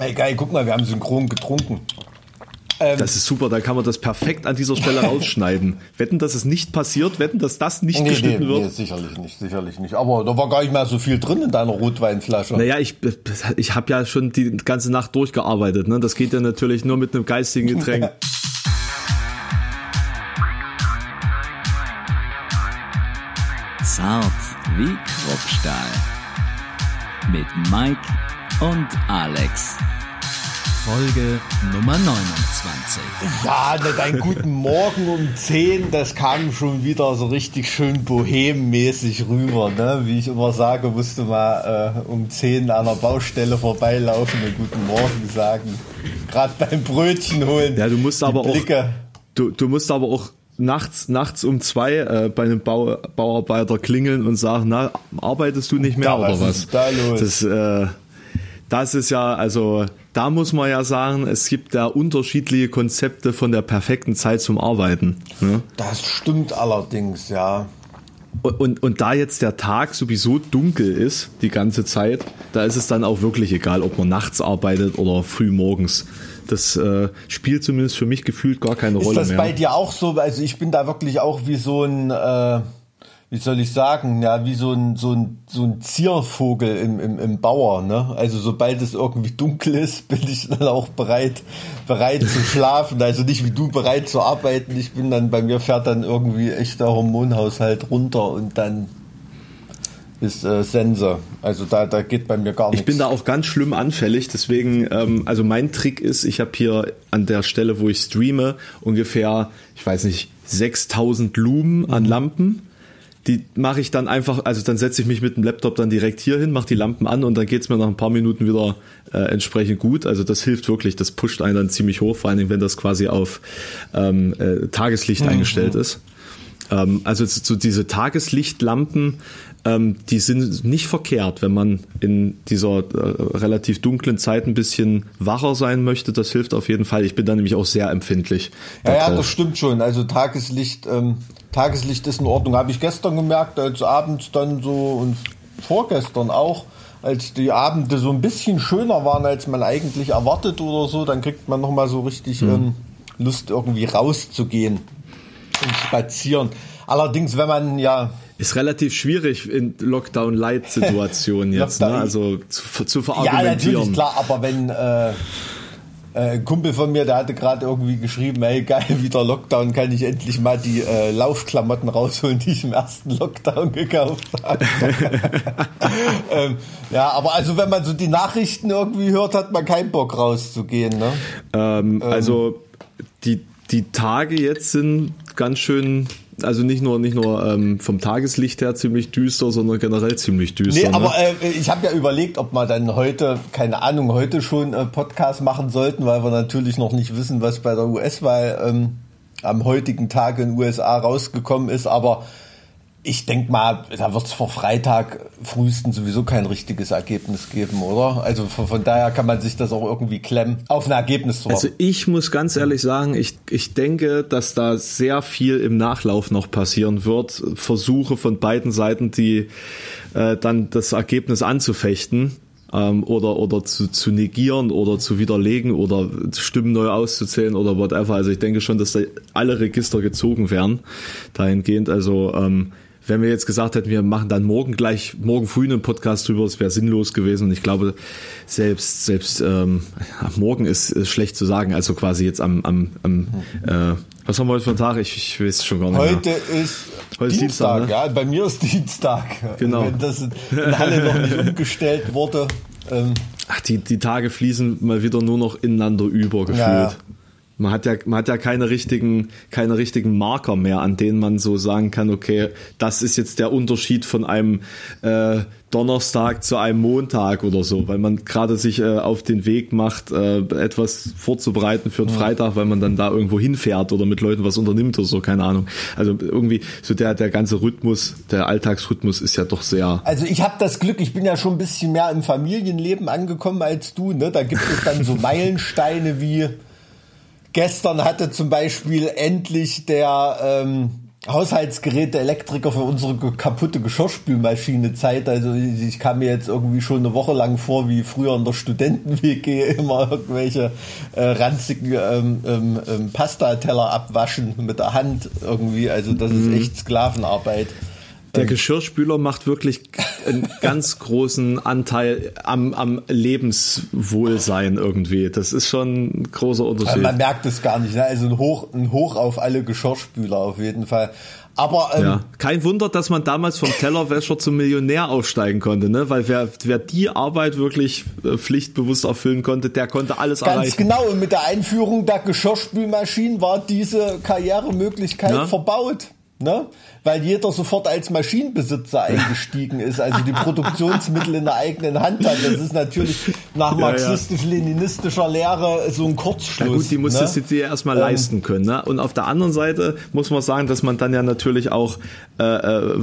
Ey, geil, guck mal, wir haben synchron getrunken. Ähm, das ist super, da kann man das perfekt an dieser Stelle rausschneiden. wetten, dass es nicht passiert, wetten, dass das nicht nee, geschnitten nee, wird. Nee, sicherlich nicht, sicherlich nicht. Aber da war gar nicht mehr so viel drin in deiner Rotweinflasche. Naja, ich, ich habe ja schon die ganze Nacht durchgearbeitet. Ne? Das geht ja natürlich nur mit einem geistigen Getränk. Zart wie Kruppstahl. Mit Mike und Alex. Folge Nummer 29. Ja, dein guten Morgen um 10, das kam schon wieder so richtig schön bohemmäßig rüber. Ne? Wie ich immer sage, musst du mal äh, um 10 an einer Baustelle vorbeilaufen und guten Morgen sagen. Gerade beim Brötchen holen. Ja, du musst aber Blicke. auch. Du, du musst aber auch nachts, nachts um zwei äh, bei einem Bau, Bauarbeiter klingeln und sagen, na, arbeitest du nicht mehr ja, oder was? was? Ist da los? Das, äh, das ist ja, also da muss man ja sagen, es gibt da unterschiedliche Konzepte von der perfekten Zeit zum Arbeiten. Ne? Das stimmt allerdings, ja. Und, und, und da jetzt der Tag sowieso dunkel ist, die ganze Zeit, da ist es dann auch wirklich egal, ob man nachts arbeitet oder früh morgens. Das äh, spielt zumindest für mich gefühlt gar keine ist Rolle mehr. Ist das bei dir auch so? Also ich bin da wirklich auch wie so ein... Äh wie soll ich sagen, ja, wie so ein, so ein, so ein Ziervogel im, im, im Bauer, ne? Also sobald es irgendwie dunkel ist, bin ich dann auch bereit, bereit zu schlafen. Also nicht wie du bereit zu arbeiten. Ich bin dann, bei mir fährt dann irgendwie echt der Hormonhaushalt runter und dann ist äh, Sense. Also da, da geht bei mir gar nichts. Ich bin da auch ganz schlimm anfällig, deswegen, ähm, also mein Trick ist, ich habe hier an der Stelle, wo ich streame, ungefähr, ich weiß nicht, 6000 Lumen an Lampen die mache ich dann einfach, also dann setze ich mich mit dem Laptop dann direkt hier hin, mache die Lampen an und dann geht's mir nach ein paar Minuten wieder äh, entsprechend gut. Also das hilft wirklich, das pusht einen dann ziemlich hoch, vor allen Dingen, wenn das quasi auf ähm, äh, Tageslicht mhm. eingestellt ist. Ähm, also so diese Tageslichtlampen, ähm, die sind nicht verkehrt, wenn man in dieser äh, relativ dunklen Zeit ein bisschen wacher sein möchte. Das hilft auf jeden Fall. Ich bin da nämlich auch sehr empfindlich. Ja, ja das stimmt schon. Also Tageslicht, ähm, Tageslicht ist in Ordnung. Habe ich gestern gemerkt, als abends dann so und vorgestern auch als die Abende so ein bisschen schöner waren, als man eigentlich erwartet oder so, dann kriegt man nochmal so richtig mhm. ähm, Lust, irgendwie rauszugehen und spazieren. Allerdings, wenn man ja ist relativ schwierig in Lockdown-Light-Situationen jetzt, ne? also zu, zu verargumentieren. Ja, natürlich, klar, aber wenn äh, äh, ein Kumpel von mir, der hatte gerade irgendwie geschrieben, hey geil, wieder Lockdown, kann ich endlich mal die äh, Laufklamotten rausholen, die ich im ersten Lockdown gekauft habe. ähm, ja, aber also wenn man so die Nachrichten irgendwie hört, hat man keinen Bock rauszugehen. Ne? Ähm, ähm, also die, die Tage jetzt sind ganz schön also nicht nur nicht nur ähm, vom Tageslicht her ziemlich düster, sondern generell ziemlich düster. Nee, ne? aber äh, ich habe ja überlegt, ob wir dann heute, keine Ahnung, heute schon äh, Podcast machen sollten, weil wir natürlich noch nicht wissen, was bei der US-Wahl ähm, am heutigen Tag in den USA rausgekommen ist. Aber ich denke mal, da wird es vor Freitag frühestens sowieso kein richtiges Ergebnis geben, oder? Also von, von, daher kann man sich das auch irgendwie klemmen, auf ein Ergebnis zu warten. Also ich muss ganz ehrlich sagen, ich, ich denke, dass da sehr viel im Nachlauf noch passieren wird. Versuche von beiden Seiten, die äh, dann das Ergebnis anzufechten ähm, oder, oder zu, zu negieren oder zu widerlegen oder Stimmen neu auszuzählen oder whatever. Also ich denke schon, dass da alle Register gezogen werden dahingehend. Also ähm, wenn wir jetzt gesagt hätten, wir machen dann morgen gleich, morgen früh einen Podcast drüber, das wäre sinnlos gewesen. Und ich glaube, selbst, selbst ähm, morgen ist, ist schlecht zu sagen, also quasi jetzt am, am, am äh, was haben wir heute für einen Tag? Ich, ich weiß schon gar nicht Heute mehr. ist heute Dienstag, Dienstag ne? ja. Bei mir ist Dienstag. Genau. Wenn das in Halle noch nicht umgestellt wurde. Ähm, Ach, die, die Tage fließen mal wieder nur noch ineinander über gefühlt. Ja. Man hat ja, man hat ja keine richtigen, keine richtigen Marker mehr, an denen man so sagen kann, okay, das ist jetzt der Unterschied von einem äh, Donnerstag zu einem Montag oder so, weil man gerade sich äh, auf den Weg macht, äh, etwas vorzubereiten für einen. Freitag, weil man dann da irgendwo hinfährt oder mit Leuten was unternimmt oder so, keine Ahnung. Also irgendwie so der der ganze Rhythmus, der Alltagsrhythmus ist ja doch sehr. Also ich habe das Glück, ich bin ja schon ein bisschen mehr im Familienleben angekommen als du. Ne, da gibt es dann so Meilensteine wie Gestern hatte zum Beispiel endlich der, ähm, Haushaltsgeräte, Elektriker für unsere kaputte Geschirrspülmaschine Zeit. Also ich kam mir jetzt irgendwie schon eine Woche lang vor, wie früher in der Studenten-WG immer irgendwelche äh, ranzigen ähm, ähm, ähm, Pastateller abwaschen mit der Hand irgendwie. Also das ist echt Sklavenarbeit. Der Geschirrspüler macht wirklich einen ganz großen Anteil am, am Lebenswohlsein irgendwie. Das ist schon ein großer Unterschied. Man merkt es gar nicht. Ne? Also ein Hoch, ein Hoch auf alle Geschirrspüler auf jeden Fall. Aber ähm, ja, kein Wunder, dass man damals vom Tellerwäscher zum Millionär aufsteigen konnte, ne? Weil wer, wer die Arbeit wirklich äh, pflichtbewusst erfüllen konnte, der konnte alles ganz erreichen. genau. Und mit der Einführung der Geschirrspülmaschinen war diese Karrieremöglichkeit ja. verbaut. Ne? Weil jeder sofort als Maschinenbesitzer eingestiegen ist, also die Produktionsmittel in der eigenen Hand hat. Das ist natürlich nach marxistisch-leninistischer Lehre so ein Kurzschluss. Ja gut, die musstest ne? du dir erstmal ähm, leisten können. Ne? Und auf der anderen Seite muss man sagen, dass man dann ja natürlich auch äh, äh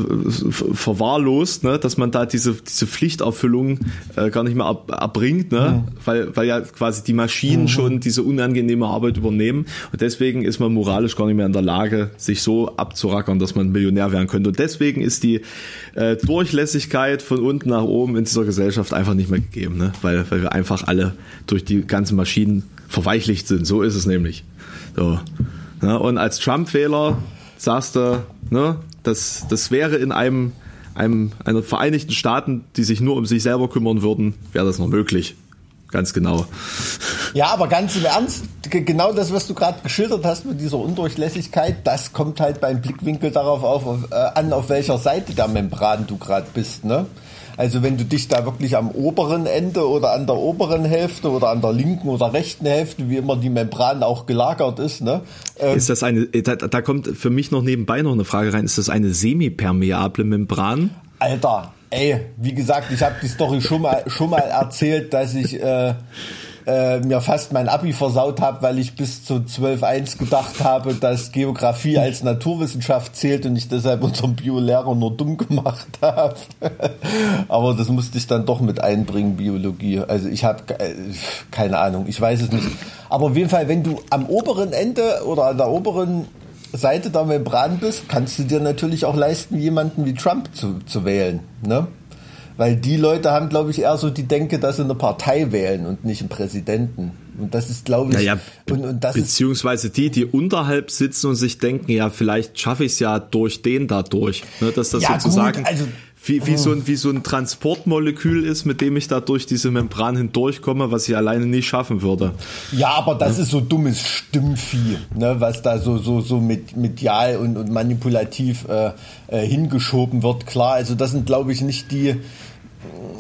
verwahrlost, ne? dass man da diese, diese Pflichterfüllung äh, gar nicht mehr ab, erbringt, ne? Mhm. weil, weil ja quasi die Maschinen mhm. schon diese unangenehme Arbeit übernehmen. Und deswegen ist man moralisch gar nicht mehr in der Lage, sich so abzurackern dass man Millionär werden könnte. Und deswegen ist die äh, Durchlässigkeit von unten nach oben in dieser Gesellschaft einfach nicht mehr gegeben, ne? weil, weil wir einfach alle durch die ganzen Maschinen verweichlicht sind. So ist es nämlich. So. Ja, und als Trump-Wähler sagst du, ne, das, das wäre in einem, einem einer Vereinigten Staaten, die sich nur um sich selber kümmern würden, wäre das noch möglich. Ganz genau. Ja, aber ganz im Ernst, genau das, was du gerade geschildert hast mit dieser Undurchlässigkeit, das kommt halt beim Blickwinkel darauf auf, auf, äh, an, auf welcher Seite der Membran du gerade bist. Ne? Also wenn du dich da wirklich am oberen Ende oder an der oberen Hälfte oder an der linken oder rechten Hälfte, wie immer die Membran auch gelagert ist, ne? Ähm, ist das eine, da, da kommt für mich noch nebenbei noch eine Frage rein, ist das eine semipermeable Membran? Alter, ey, wie gesagt, ich habe die Story schon mal schon mal erzählt, dass ich äh, äh, mir fast mein Abi versaut habe, weil ich bis zu 12.1 gedacht habe, dass Geografie als Naturwissenschaft zählt und ich deshalb unseren Biolehrer nur dumm gemacht habe. Aber das musste ich dann doch mit einbringen, Biologie. Also ich habe äh, keine Ahnung, ich weiß es nicht. Aber auf jeden Fall, wenn du am oberen Ende oder an der oberen Seite der Membran bist, kannst du dir natürlich auch leisten, jemanden wie Trump zu, zu wählen. Ne? Weil die Leute haben, glaube ich, eher so die Denke, dass sie eine Partei wählen und nicht einen Präsidenten. Und das ist, glaube ich, naja, und, und das beziehungsweise die, die unterhalb sitzen und sich denken, ja, vielleicht schaffe ich es ja durch den da durch. Ne, dass das ja, sozusagen. Gut, also wie, wie, so ein, wie so ein Transportmolekül ist, mit dem ich da durch diese Membran hindurchkomme, was ich alleine nicht schaffen würde. Ja, aber das ja. ist so dummes Stimmvieh, ne, was da so, so, so mit medial und, und manipulativ äh, äh, hingeschoben wird. Klar, also das sind, glaube ich, nicht die,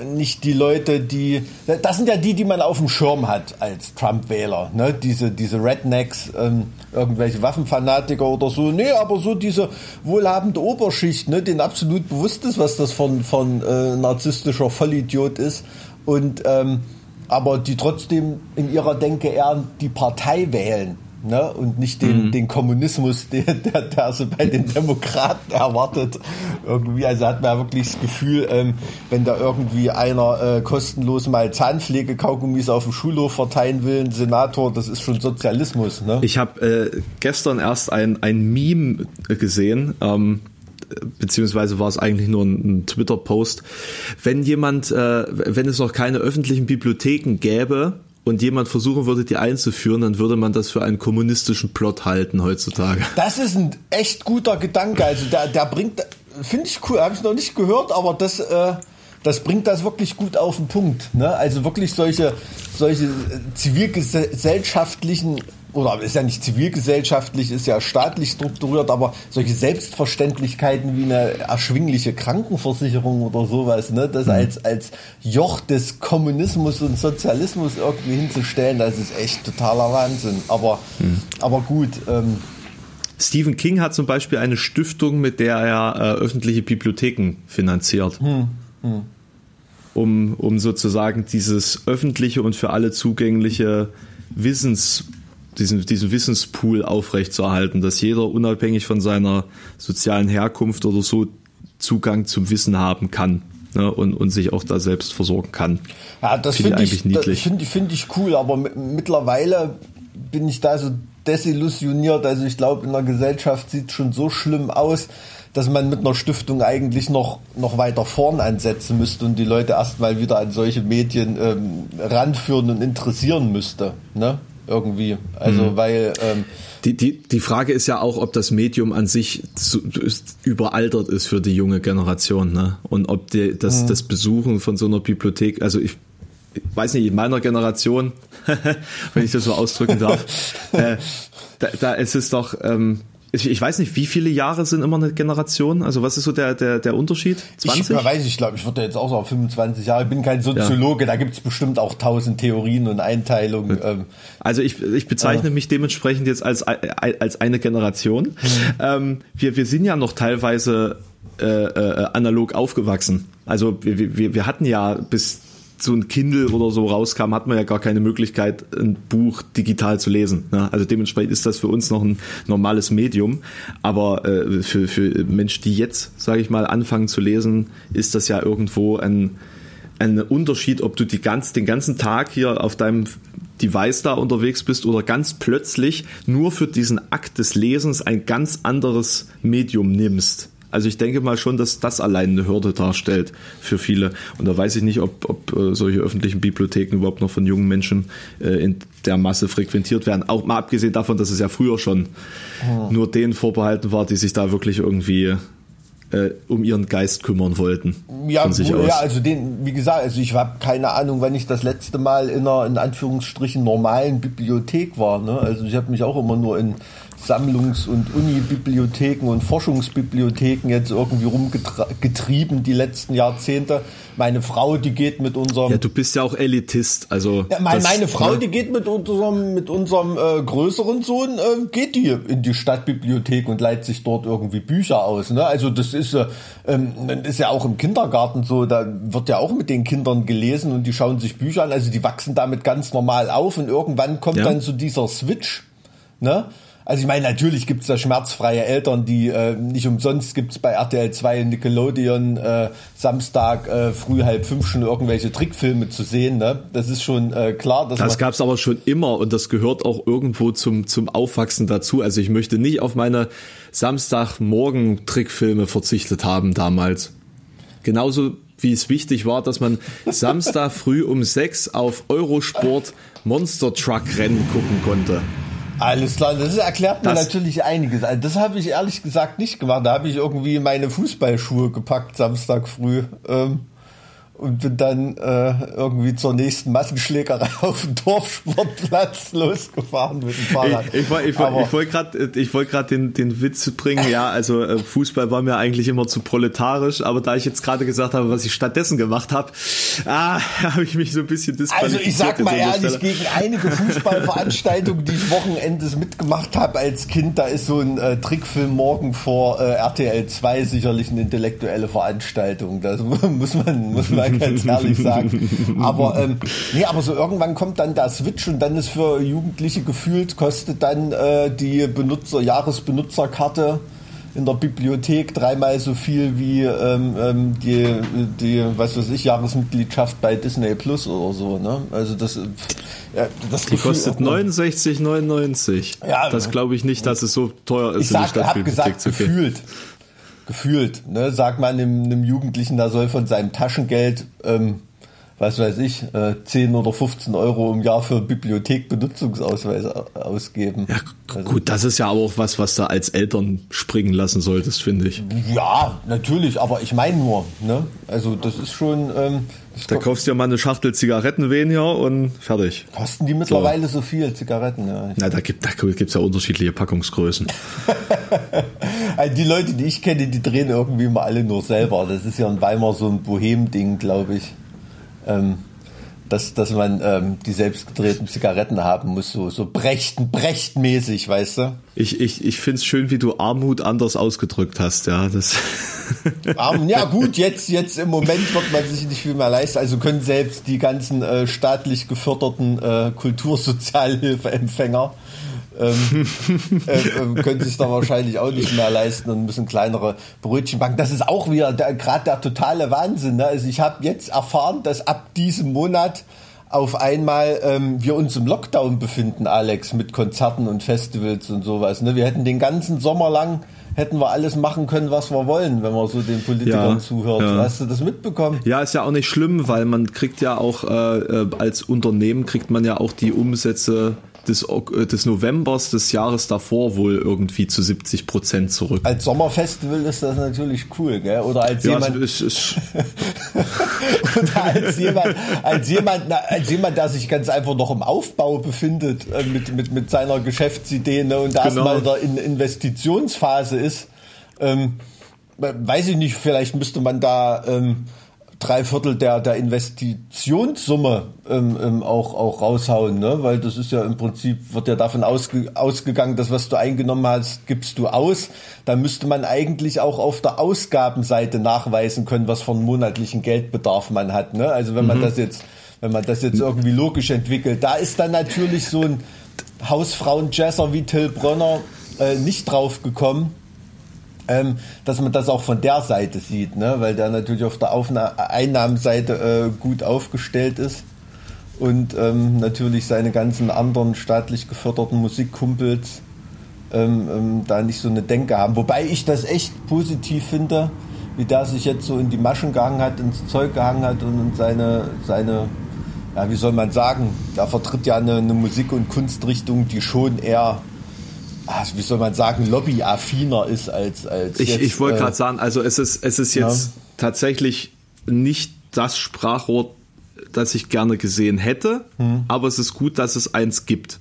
nicht die Leute, die. Das sind ja die, die man auf dem Schirm hat als Trump-Wähler. Ne? Diese, diese Rednecks, ähm, irgendwelche Waffenfanatiker oder so. Nee, aber so diese wohlhabende Oberschicht, ne, denen absolut bewusst ist, was das von, von äh, narzisstischer Vollidiot ist. Und ähm, aber die trotzdem in ihrer Denke eher die Partei wählen ne? und nicht den, mhm. den Kommunismus, der, der, der so bei den Demokraten erwartet. Irgendwie, also hat man ja wirklich das Gefühl, ähm, wenn da irgendwie einer äh, kostenlos mal Zahnpflege-Kaugummis auf dem Schulhof verteilen will, ein Senator, das ist schon Sozialismus. Ne? Ich habe äh, gestern erst ein, ein Meme gesehen, ähm, beziehungsweise war es eigentlich nur ein, ein Twitter-Post. Wenn jemand, äh, wenn es noch keine öffentlichen Bibliotheken gäbe, und jemand versuchen würde, die einzuführen, dann würde man das für einen kommunistischen Plot halten heutzutage. Das ist ein echt guter Gedanke. Also der, der bringt, finde ich cool, habe ich noch nicht gehört, aber das, äh, das bringt das wirklich gut auf den Punkt. Ne? Also wirklich solche, solche zivilgesellschaftlichen oder ist ja nicht zivilgesellschaftlich, ist ja staatlich strukturiert, aber solche Selbstverständlichkeiten wie eine erschwingliche Krankenversicherung oder sowas, ne, das mhm. als, als Joch des Kommunismus und Sozialismus irgendwie hinzustellen, das ist echt totaler Wahnsinn. Aber, mhm. aber gut. Ähm, Stephen King hat zum Beispiel eine Stiftung, mit der er äh, öffentliche Bibliotheken finanziert. Mhm. Um, um sozusagen dieses öffentliche und für alle zugängliche Wissens diesen, diesen Wissenspool aufrechtzuerhalten, dass jeder unabhängig von seiner sozialen Herkunft oder so Zugang zum Wissen haben kann ne, und, und sich auch da selbst versorgen kann. Ja, das finde find ich, find, find ich cool, aber mittlerweile bin ich da so desillusioniert. Also ich glaube, in der Gesellschaft sieht schon so schlimm aus, dass man mit einer Stiftung eigentlich noch, noch weiter vorn ansetzen müsste und die Leute erstmal wieder an solche Medien ähm, ranführen und interessieren müsste. Ne? Irgendwie. Also, mhm. weil. Ähm, die, die, die Frage ist ja auch, ob das Medium an sich zu, überaltert ist für die junge Generation. Ne? Und ob die, das, mhm. das Besuchen von so einer Bibliothek, also ich, ich weiß nicht, in meiner Generation, wenn ich das so ausdrücken darf, äh, da, da ist es doch, ähm, ich, ich weiß nicht, wie viele Jahre sind immer eine Generation? Also was ist so der, der, der Unterschied? 20? Ich weiß, ich glaube, ich würde jetzt auch sagen 25 Jahre. Ich bin kein Soziologe, ja. da gibt es bestimmt auch tausend Theorien und Einteilungen. Ähm. Also ich, ich bezeichne äh. mich dementsprechend jetzt als, als eine Generation. Mhm. Ähm, wir, wir sind ja noch teilweise äh, äh, analog aufgewachsen. Also wir, wir, wir hatten ja bis so ein Kindle oder so rauskam, hat man ja gar keine Möglichkeit, ein Buch digital zu lesen. Ne? Also dementsprechend ist das für uns noch ein normales Medium. Aber äh, für, für Menschen, die jetzt, sage ich mal, anfangen zu lesen, ist das ja irgendwo ein, ein Unterschied, ob du die ganz, den ganzen Tag hier auf deinem Device da unterwegs bist oder ganz plötzlich nur für diesen Akt des Lesens ein ganz anderes Medium nimmst. Also ich denke mal schon, dass das allein eine Hürde darstellt für viele. Und da weiß ich nicht, ob, ob äh, solche öffentlichen Bibliotheken überhaupt noch von jungen Menschen äh, in der Masse frequentiert werden. Auch mal abgesehen davon, dass es ja früher schon oh. nur denen vorbehalten war, die sich da wirklich irgendwie äh, um ihren Geist kümmern wollten. Ja, von sich aus. ja, also den, wie gesagt, also ich habe keine Ahnung, wann ich das letzte Mal in einer in Anführungsstrichen normalen Bibliothek war. Ne? Also ich habe mich auch immer nur in Sammlungs- und Unibibliotheken und Forschungsbibliotheken jetzt irgendwie rumgetrieben die letzten Jahrzehnte. Meine Frau, die geht mit unserem. Ja, du bist ja auch Elitist, also. Ja, mein, das, meine Frau, ne? die geht mit unserem, mit unserem äh, größeren Sohn, äh, geht die in die Stadtbibliothek und leiht sich dort irgendwie Bücher aus. Ne? Also das ist, äh, ähm, ist ja auch im Kindergarten so, da wird ja auch mit den Kindern gelesen und die schauen sich Bücher an. Also die wachsen damit ganz normal auf und irgendwann kommt ja. dann so dieser Switch. Ne? Also ich meine, natürlich gibt's da schmerzfreie Eltern, die äh, nicht umsonst gibt's bei RTL 2 und Nickelodeon äh, Samstag äh, früh halb fünf schon irgendwelche Trickfilme zu sehen. Ne? Das ist schon äh, klar. Dass das gab's aber schon immer und das gehört auch irgendwo zum, zum Aufwachsen dazu. Also ich möchte nicht auf meine Samstagmorgen Trickfilme verzichtet haben damals. Genauso wie es wichtig war, dass man Samstag früh um sechs auf Eurosport Monster Truck Rennen gucken konnte. Alles klar, das erklärt mir das, natürlich einiges. Also das habe ich ehrlich gesagt nicht gemacht. Da habe ich irgendwie meine Fußballschuhe gepackt Samstag früh. Ähm, und bin dann äh, irgendwie zur nächsten Massenschlägerei auf dem Dorfsportplatz losgefahren mit dem Fahrrad. Ich, ich, ich, ich wollte gerade ich wollt grad den, den Witz bringen, ja, also äh, Fußball war mir eigentlich immer zu proletarisch, aber da ich jetzt gerade gesagt habe, was ich stattdessen gemacht habe, ah, habe ich mich so ein bisschen disqualifiziert. Also ich sag mal ehrlich, gegen einige Fußballveranstaltungen, die ich Wochenendes mitgemacht habe als Kind, da ist so ein äh, Trickfilm morgen vor äh, RTL 2 sicherlich eine intellektuelle Veranstaltung. Das muss man, muss man ganz ehrlich sagen. Aber ähm, nee, aber so irgendwann kommt dann der Switch und dann ist für Jugendliche gefühlt, kostet dann äh, die Benutzer, Jahresbenutzerkarte in der Bibliothek dreimal so viel wie ähm, ähm, die, die, was weiß ich, Jahresmitgliedschaft bei Disney Plus oder so. Ne? Also das, ja, das die Gefühl kostet 69,99. Ja, das glaube ich nicht, dass es so teuer ist. Ich sag, in die hab gesagt, gefühlt gefühlt, ne, sagt man einem, einem Jugendlichen, der soll von seinem Taschengeld, ähm, was weiß ich, äh, 10 oder 15 Euro im Jahr für Bibliothekbenutzungsausweis ausgeben. Ja, also, gut, das ist ja auch was, was du als Eltern springen lassen solltest, finde ich. Ja, natürlich, aber ich meine nur, ne, also das ist schon, ähm, da kaufst du ja mal eine Schachtel Zigaretten weniger und fertig. Kosten die mittlerweile so, so viel, Zigaretten? Ja. Na, da gibt es da gibt's ja unterschiedliche Packungsgrößen. Also die Leute, die ich kenne, die drehen irgendwie immer alle nur selber. Das ist ja in Weimar so ein Bohem-Ding, glaube ich. Ähm, dass, dass man ähm, die selbstgedrehten Zigaretten haben muss, so, so brechten, brechtmäßig, weißt du? Ich, ich, ich finde es schön, wie du Armut anders ausgedrückt hast, ja. Das Armut, ja gut, jetzt, jetzt im Moment wird man sich nicht viel mehr leisten. Also können selbst die ganzen äh, staatlich geförderten äh, Kultursozialhilfeempfänger ähm, äh, können sich da wahrscheinlich auch nicht mehr leisten und müssen kleinere Brötchen backen. Das ist auch wieder gerade der totale Wahnsinn. Ne? Also ich habe jetzt erfahren, dass ab diesem Monat auf einmal ähm, wir uns im Lockdown befinden, Alex, mit Konzerten und Festivals und sowas. Ne? Wir hätten den ganzen Sommer lang hätten wir alles machen können, was wir wollen, wenn man so den Politikern ja, zuhört. Ja. Hast du das mitbekommen? Ja, ist ja auch nicht schlimm, weil man kriegt ja auch äh, äh als Unternehmen kriegt man ja auch die Umsätze des, äh, des Novembers des Jahres davor wohl irgendwie zu 70 Prozent zurück. Als Sommerfestival ist das natürlich cool, gell? Oder als ja, jemand. Ist, ist oder als jemand, als jemand, als jemand, der sich ganz einfach noch im Aufbau befindet äh, mit, mit, mit seiner Geschäftsidee ne, und da genau. erstmal in der Investitionsphase ist. Ähm, weiß ich nicht, vielleicht müsste man da ähm, drei Viertel der, der Investitionssumme ähm, ähm, auch, auch raushauen, ne? weil das ist ja im Prinzip, wird ja davon ausge, ausgegangen, dass was du eingenommen hast, gibst du aus. Da müsste man eigentlich auch auf der Ausgabenseite nachweisen können, was für einen monatlichen Geldbedarf man hat. Ne? Also wenn man mhm. das jetzt, wenn man das jetzt irgendwie logisch entwickelt, da ist dann natürlich so ein Hausfrauen-Jazzer wie Till Brönner äh, nicht drauf gekommen ähm, dass man das auch von der Seite sieht, ne? weil der natürlich auf der Aufna Einnahmenseite äh, gut aufgestellt ist und ähm, natürlich seine ganzen anderen staatlich geförderten Musikkumpels ähm, ähm, da nicht so eine Denke haben. Wobei ich das echt positiv finde, wie der sich jetzt so in die Maschen gehangen hat, ins Zeug gehangen hat und seine, seine ja, wie soll man sagen, der vertritt ja eine, eine Musik- und Kunstrichtung, die schon eher wie soll man sagen, lobbyaffiner ist als als. Ich, jetzt, ich wollte äh, gerade sagen, also es ist es ist jetzt ja. tatsächlich nicht das Sprachrohr, das ich gerne gesehen hätte, hm. aber es ist gut, dass es eins gibt.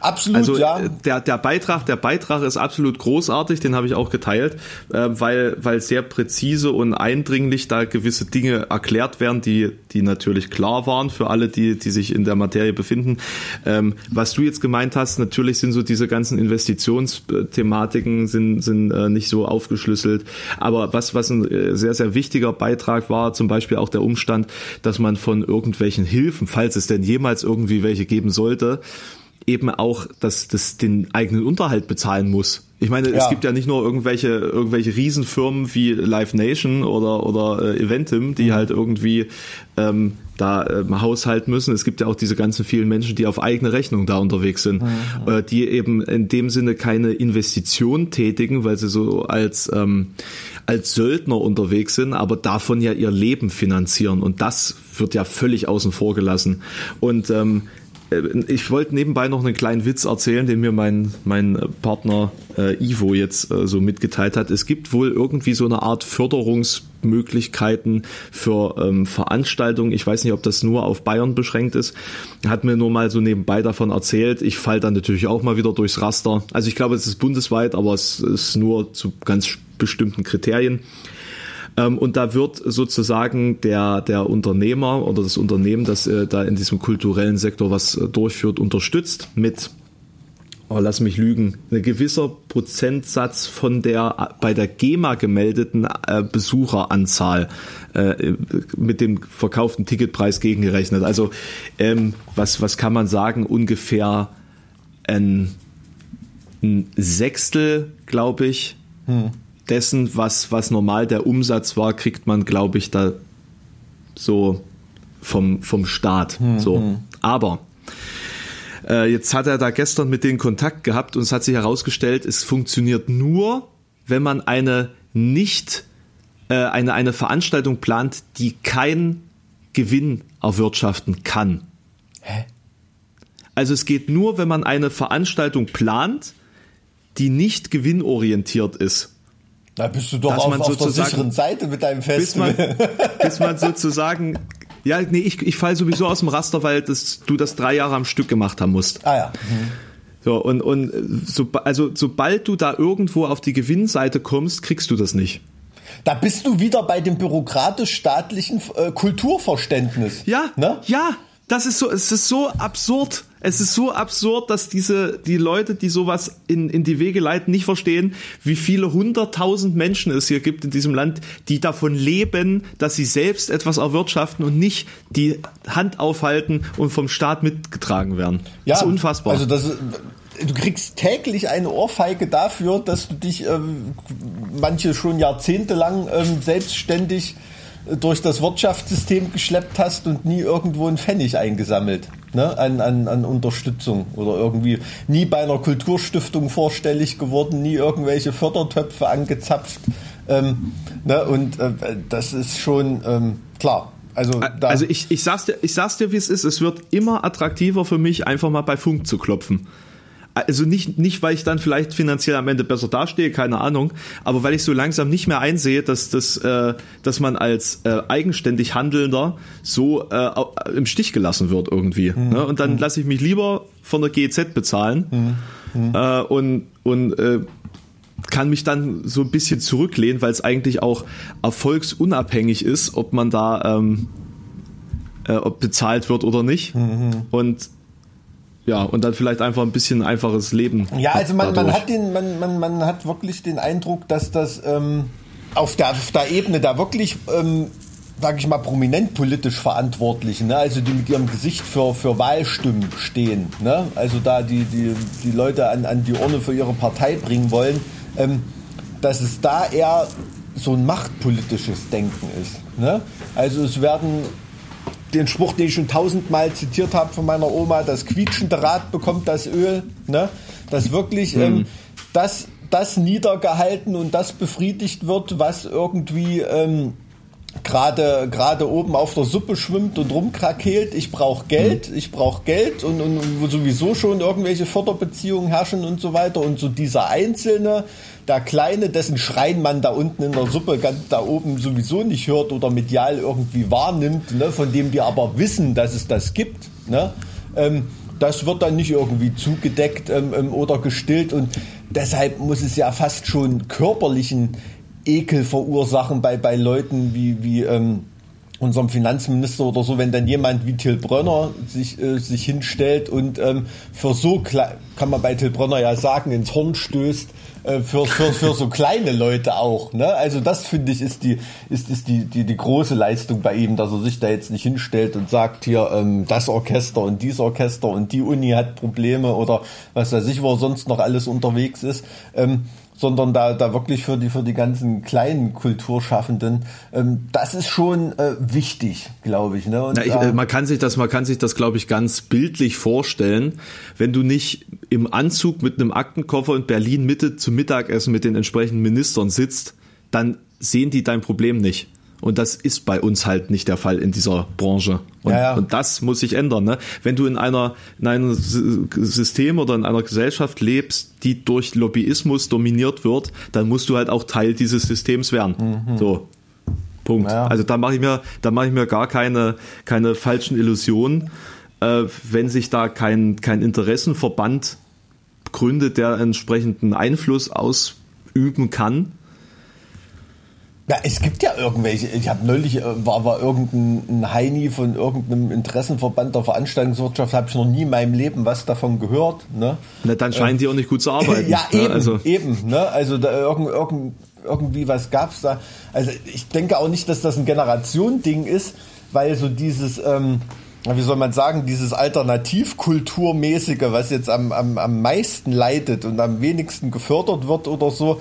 Absolut, also, ja. Äh, der, der Beitrag, der Beitrag ist absolut großartig, den habe ich auch geteilt, äh, weil, weil sehr präzise und eindringlich da gewisse Dinge erklärt werden, die, die natürlich klar waren für alle, die, die sich in der Materie befinden. Ähm, was du jetzt gemeint hast, natürlich sind so diese ganzen Investitionsthematiken sind, sind äh, nicht so aufgeschlüsselt. Aber was, was ein äh, sehr, sehr wichtiger Beitrag war, zum Beispiel auch der Umstand, dass man von irgendwelchen Hilfen, falls es denn jemals irgendwie welche geben sollte, eben auch das, das den eigenen Unterhalt bezahlen muss. Ich meine, ja. es gibt ja nicht nur irgendwelche irgendwelche Riesenfirmen wie Live Nation oder oder äh, Eventim, die mhm. halt irgendwie ähm, da ähm, haushalten müssen. Es gibt ja auch diese ganzen vielen Menschen, die auf eigene Rechnung da unterwegs sind, mhm. äh, die eben in dem Sinne keine Investition tätigen, weil sie so als ähm, als Söldner unterwegs sind, aber davon ja ihr Leben finanzieren und das wird ja völlig außen vor gelassen. Und ähm, äh, ich wollte nebenbei noch einen kleinen Witz erzählen, den mir mein, mein Partner äh, Ivo jetzt äh, so mitgeteilt hat. Es gibt wohl irgendwie so eine Art Förderungsmöglichkeiten für ähm, Veranstaltungen. Ich weiß nicht, ob das nur auf Bayern beschränkt ist. Hat mir nur mal so nebenbei davon erzählt. Ich fall dann natürlich auch mal wieder durchs Raster. Also ich glaube, es ist bundesweit, aber es ist nur zu ganz bestimmten Kriterien. Ähm, und da wird sozusagen der, der Unternehmer oder das Unternehmen, das äh, da in diesem kulturellen Sektor was äh, durchführt, unterstützt mit oh, lass mich lügen, ein gewisser Prozentsatz von der bei der GEMA gemeldeten äh, Besucheranzahl äh, mit dem verkauften Ticketpreis gegengerechnet. Also ähm, was, was kann man sagen? Ungefähr ein, ein Sechstel, glaube ich, hm dessen, was, was normal der Umsatz war, kriegt man, glaube ich, da so vom, vom Staat. Mhm. So. Hm. Aber äh, jetzt hat er da gestern mit denen Kontakt gehabt und es hat sich herausgestellt, es funktioniert nur, wenn man eine nicht äh, eine, eine Veranstaltung plant, die keinen Gewinn erwirtschaften kann. Hä? Also es geht nur, wenn man eine Veranstaltung plant, die nicht gewinnorientiert ist. Da bist du doch auf, auf der sicheren Seite mit deinem Festival. Bis man, bis man sozusagen, ja, nee, ich, ich falle sowieso aus dem Raster, weil das, du das drei Jahre am Stück gemacht haben musst. Ah ja. Mhm. So, und, und so, also sobald du da irgendwo auf die Gewinnseite kommst, kriegst du das nicht. Da bist du wieder bei dem bürokratisch-staatlichen äh, Kulturverständnis. Ja, ne? ja, das ist so, es ist so absurd. Es ist so absurd, dass diese, die Leute, die sowas in, in die Wege leiten, nicht verstehen, wie viele hunderttausend Menschen es hier gibt in diesem Land, die davon leben, dass sie selbst etwas erwirtschaften und nicht die Hand aufhalten und vom Staat mitgetragen werden. Ja, das ist unfassbar. Also das du kriegst täglich eine Ohrfeige dafür, dass du dich ähm, manche schon jahrzehntelang ähm, selbstständig durch das Wirtschaftssystem geschleppt hast und nie irgendwo einen Pfennig eingesammelt ne, an, an, an Unterstützung oder irgendwie nie bei einer Kulturstiftung vorstellig geworden, nie irgendwelche Fördertöpfe angezapft. Ähm, ne, und äh, das ist schon ähm, klar. Also, also ich, ich, sag's dir, ich sag's dir, wie es ist. Es wird immer attraktiver für mich, einfach mal bei Funk zu klopfen. Also nicht, nicht, weil ich dann vielleicht finanziell am Ende besser dastehe, keine Ahnung, aber weil ich so langsam nicht mehr einsehe, dass, das, äh, dass man als äh, eigenständig Handelnder so äh, im Stich gelassen wird irgendwie. Mhm. Ne? Und dann mhm. lasse ich mich lieber von der GEZ bezahlen mhm. mhm. Äh, und, und äh, kann mich dann so ein bisschen zurücklehnen, weil es eigentlich auch erfolgsunabhängig ist, ob man da ähm, äh, ob bezahlt wird oder nicht. Mhm. Und ja, und dann vielleicht einfach ein bisschen einfaches Leben. Ja, also man, man hat den, man, man, man hat wirklich den Eindruck, dass das ähm, auf, der, auf der Ebene da wirklich, ähm, sage ich mal, prominent politisch Verantwortlichen, ne? also die mit ihrem Gesicht für, für Wahlstimmen stehen, ne? also da die, die, die Leute an, an die Urne für ihre Partei bringen wollen, ähm, dass es da eher so ein machtpolitisches Denken ist. Ne? Also es werden den Spruch, den ich schon tausendmal zitiert habe von meiner Oma, das quietschende Rad bekommt das Öl, ne? dass wirklich mhm. ähm, das, das niedergehalten und das befriedigt wird, was irgendwie ähm, gerade gerade oben auf der Suppe schwimmt und rumkrakeelt. Ich brauche Geld, mhm. ich brauche Geld und, und, und sowieso schon irgendwelche Förderbeziehungen herrschen und so weiter. Und so dieser Einzelne, der Kleine, dessen Schreien man da unten in der Suppe ganz da oben sowieso nicht hört oder medial irgendwie wahrnimmt, ne, von dem wir aber wissen, dass es das gibt, ne, ähm, das wird dann nicht irgendwie zugedeckt ähm, ähm oder gestillt und deshalb muss es ja fast schon körperlichen Ekel verursachen bei, bei Leuten wie, wie ähm, unserem Finanzminister oder so, wenn dann jemand wie Till Brönner sich, äh, sich hinstellt und ähm, für so, kann man bei Till Brönner ja sagen, ins Horn stößt, äh, für, für, für so kleine Leute auch. Ne? Also das finde ich ist die ist, ist die, die, die große Leistung bei ihm, dass er sich da jetzt nicht hinstellt und sagt hier ähm, das Orchester und dies Orchester und die Uni hat Probleme oder was weiß ich, wo er sonst noch alles unterwegs ist. Ähm, sondern da, da wirklich für die, für die ganzen kleinen Kulturschaffenden. Ähm, das ist schon äh, wichtig, glaube ich. Ne? Und, Na, ich äh, man kann sich das, man kann sich das, glaube ich, ganz bildlich vorstellen, wenn du nicht im Anzug mit einem Aktenkoffer in Berlin Mitte zum Mittagessen mit den entsprechenden Ministern sitzt, dann sehen die dein Problem nicht. Und das ist bei uns halt nicht der Fall in dieser Branche. Und, ja, ja. und das muss sich ändern. Ne? Wenn du in einer in einem System oder in einer Gesellschaft lebst, die durch Lobbyismus dominiert wird, dann musst du halt auch Teil dieses Systems werden. Mhm. So. Punkt. Ja. Also da mache ich mir, da mache ich mir gar keine, keine falschen Illusionen, äh, wenn sich da kein, kein Interessenverband gründet, der entsprechenden Einfluss ausüben kann ja, es gibt ja irgendwelche. Ich habe neulich, äh, war, war irgendein Heini von irgendeinem Interessenverband der Veranstaltungswirtschaft, habe ich noch nie in meinem Leben was davon gehört. Ne? Na, dann scheinen ähm, die auch nicht gut zu arbeiten. ja, ne? eben, also. eben. Ne? Also da irgend, irgend, irgendwie was gab's da. Also ich denke auch nicht, dass das ein Generation-Ding ist, weil so dieses... Ähm, wie soll man sagen, dieses Alternativkulturmäßige, was jetzt am, am, am meisten leidet und am wenigsten gefördert wird oder so,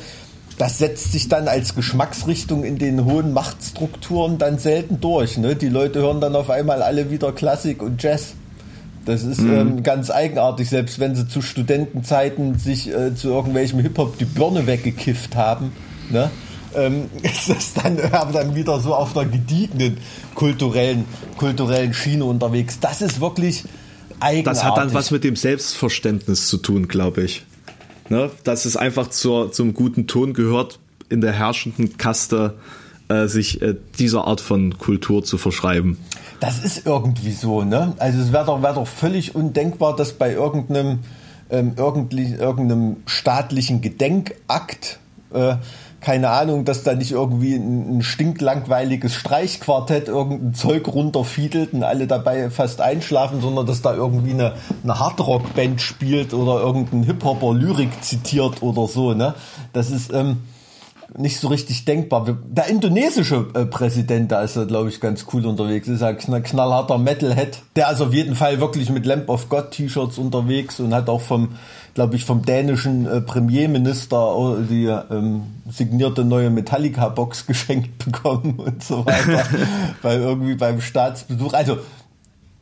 das setzt sich dann als Geschmacksrichtung in den hohen Machtstrukturen dann selten durch. Ne? Die Leute hören dann auf einmal alle wieder Klassik und Jazz. Das ist mhm. ähm, ganz eigenartig, selbst wenn sie zu Studentenzeiten sich äh, zu irgendwelchem Hip-Hop die Birne weggekifft haben. Ne? Ähm, ist das dann, äh, dann wieder so auf einer gediegenen kulturellen, kulturellen Schiene unterwegs. Das ist wirklich eigenartig. Das hat dann was mit dem Selbstverständnis zu tun, glaube ich ne, dass es einfach zur, zum guten Ton gehört, in der herrschenden Kaste äh, sich äh, dieser Art von Kultur zu verschreiben. Das ist irgendwie so, ne? Also es wäre doch, wär doch völlig undenkbar, dass bei irgendeinem, ähm, irgendeinem staatlichen Gedenkakt äh, keine Ahnung, dass da nicht irgendwie ein, ein stinklangweiliges Streichquartett irgendein Zeug runterfiedelt und alle dabei fast einschlafen, sondern dass da irgendwie eine, eine Hardrock-Band spielt oder irgendein Hip-Hopper Lyrik zitiert oder so. Ne? Das ist, ähm, nicht so richtig denkbar. Der indonesische äh, Präsident, da ist er, glaube ich, ganz cool unterwegs. Ist ein knallharter Metalhead. Der ist auf jeden Fall wirklich mit Lamp of God T-Shirts unterwegs und hat auch vom, glaube ich, vom dänischen äh, Premierminister äh, die ähm, signierte neue Metallica-Box geschenkt bekommen und so weiter. Weil irgendwie beim Staatsbesuch, also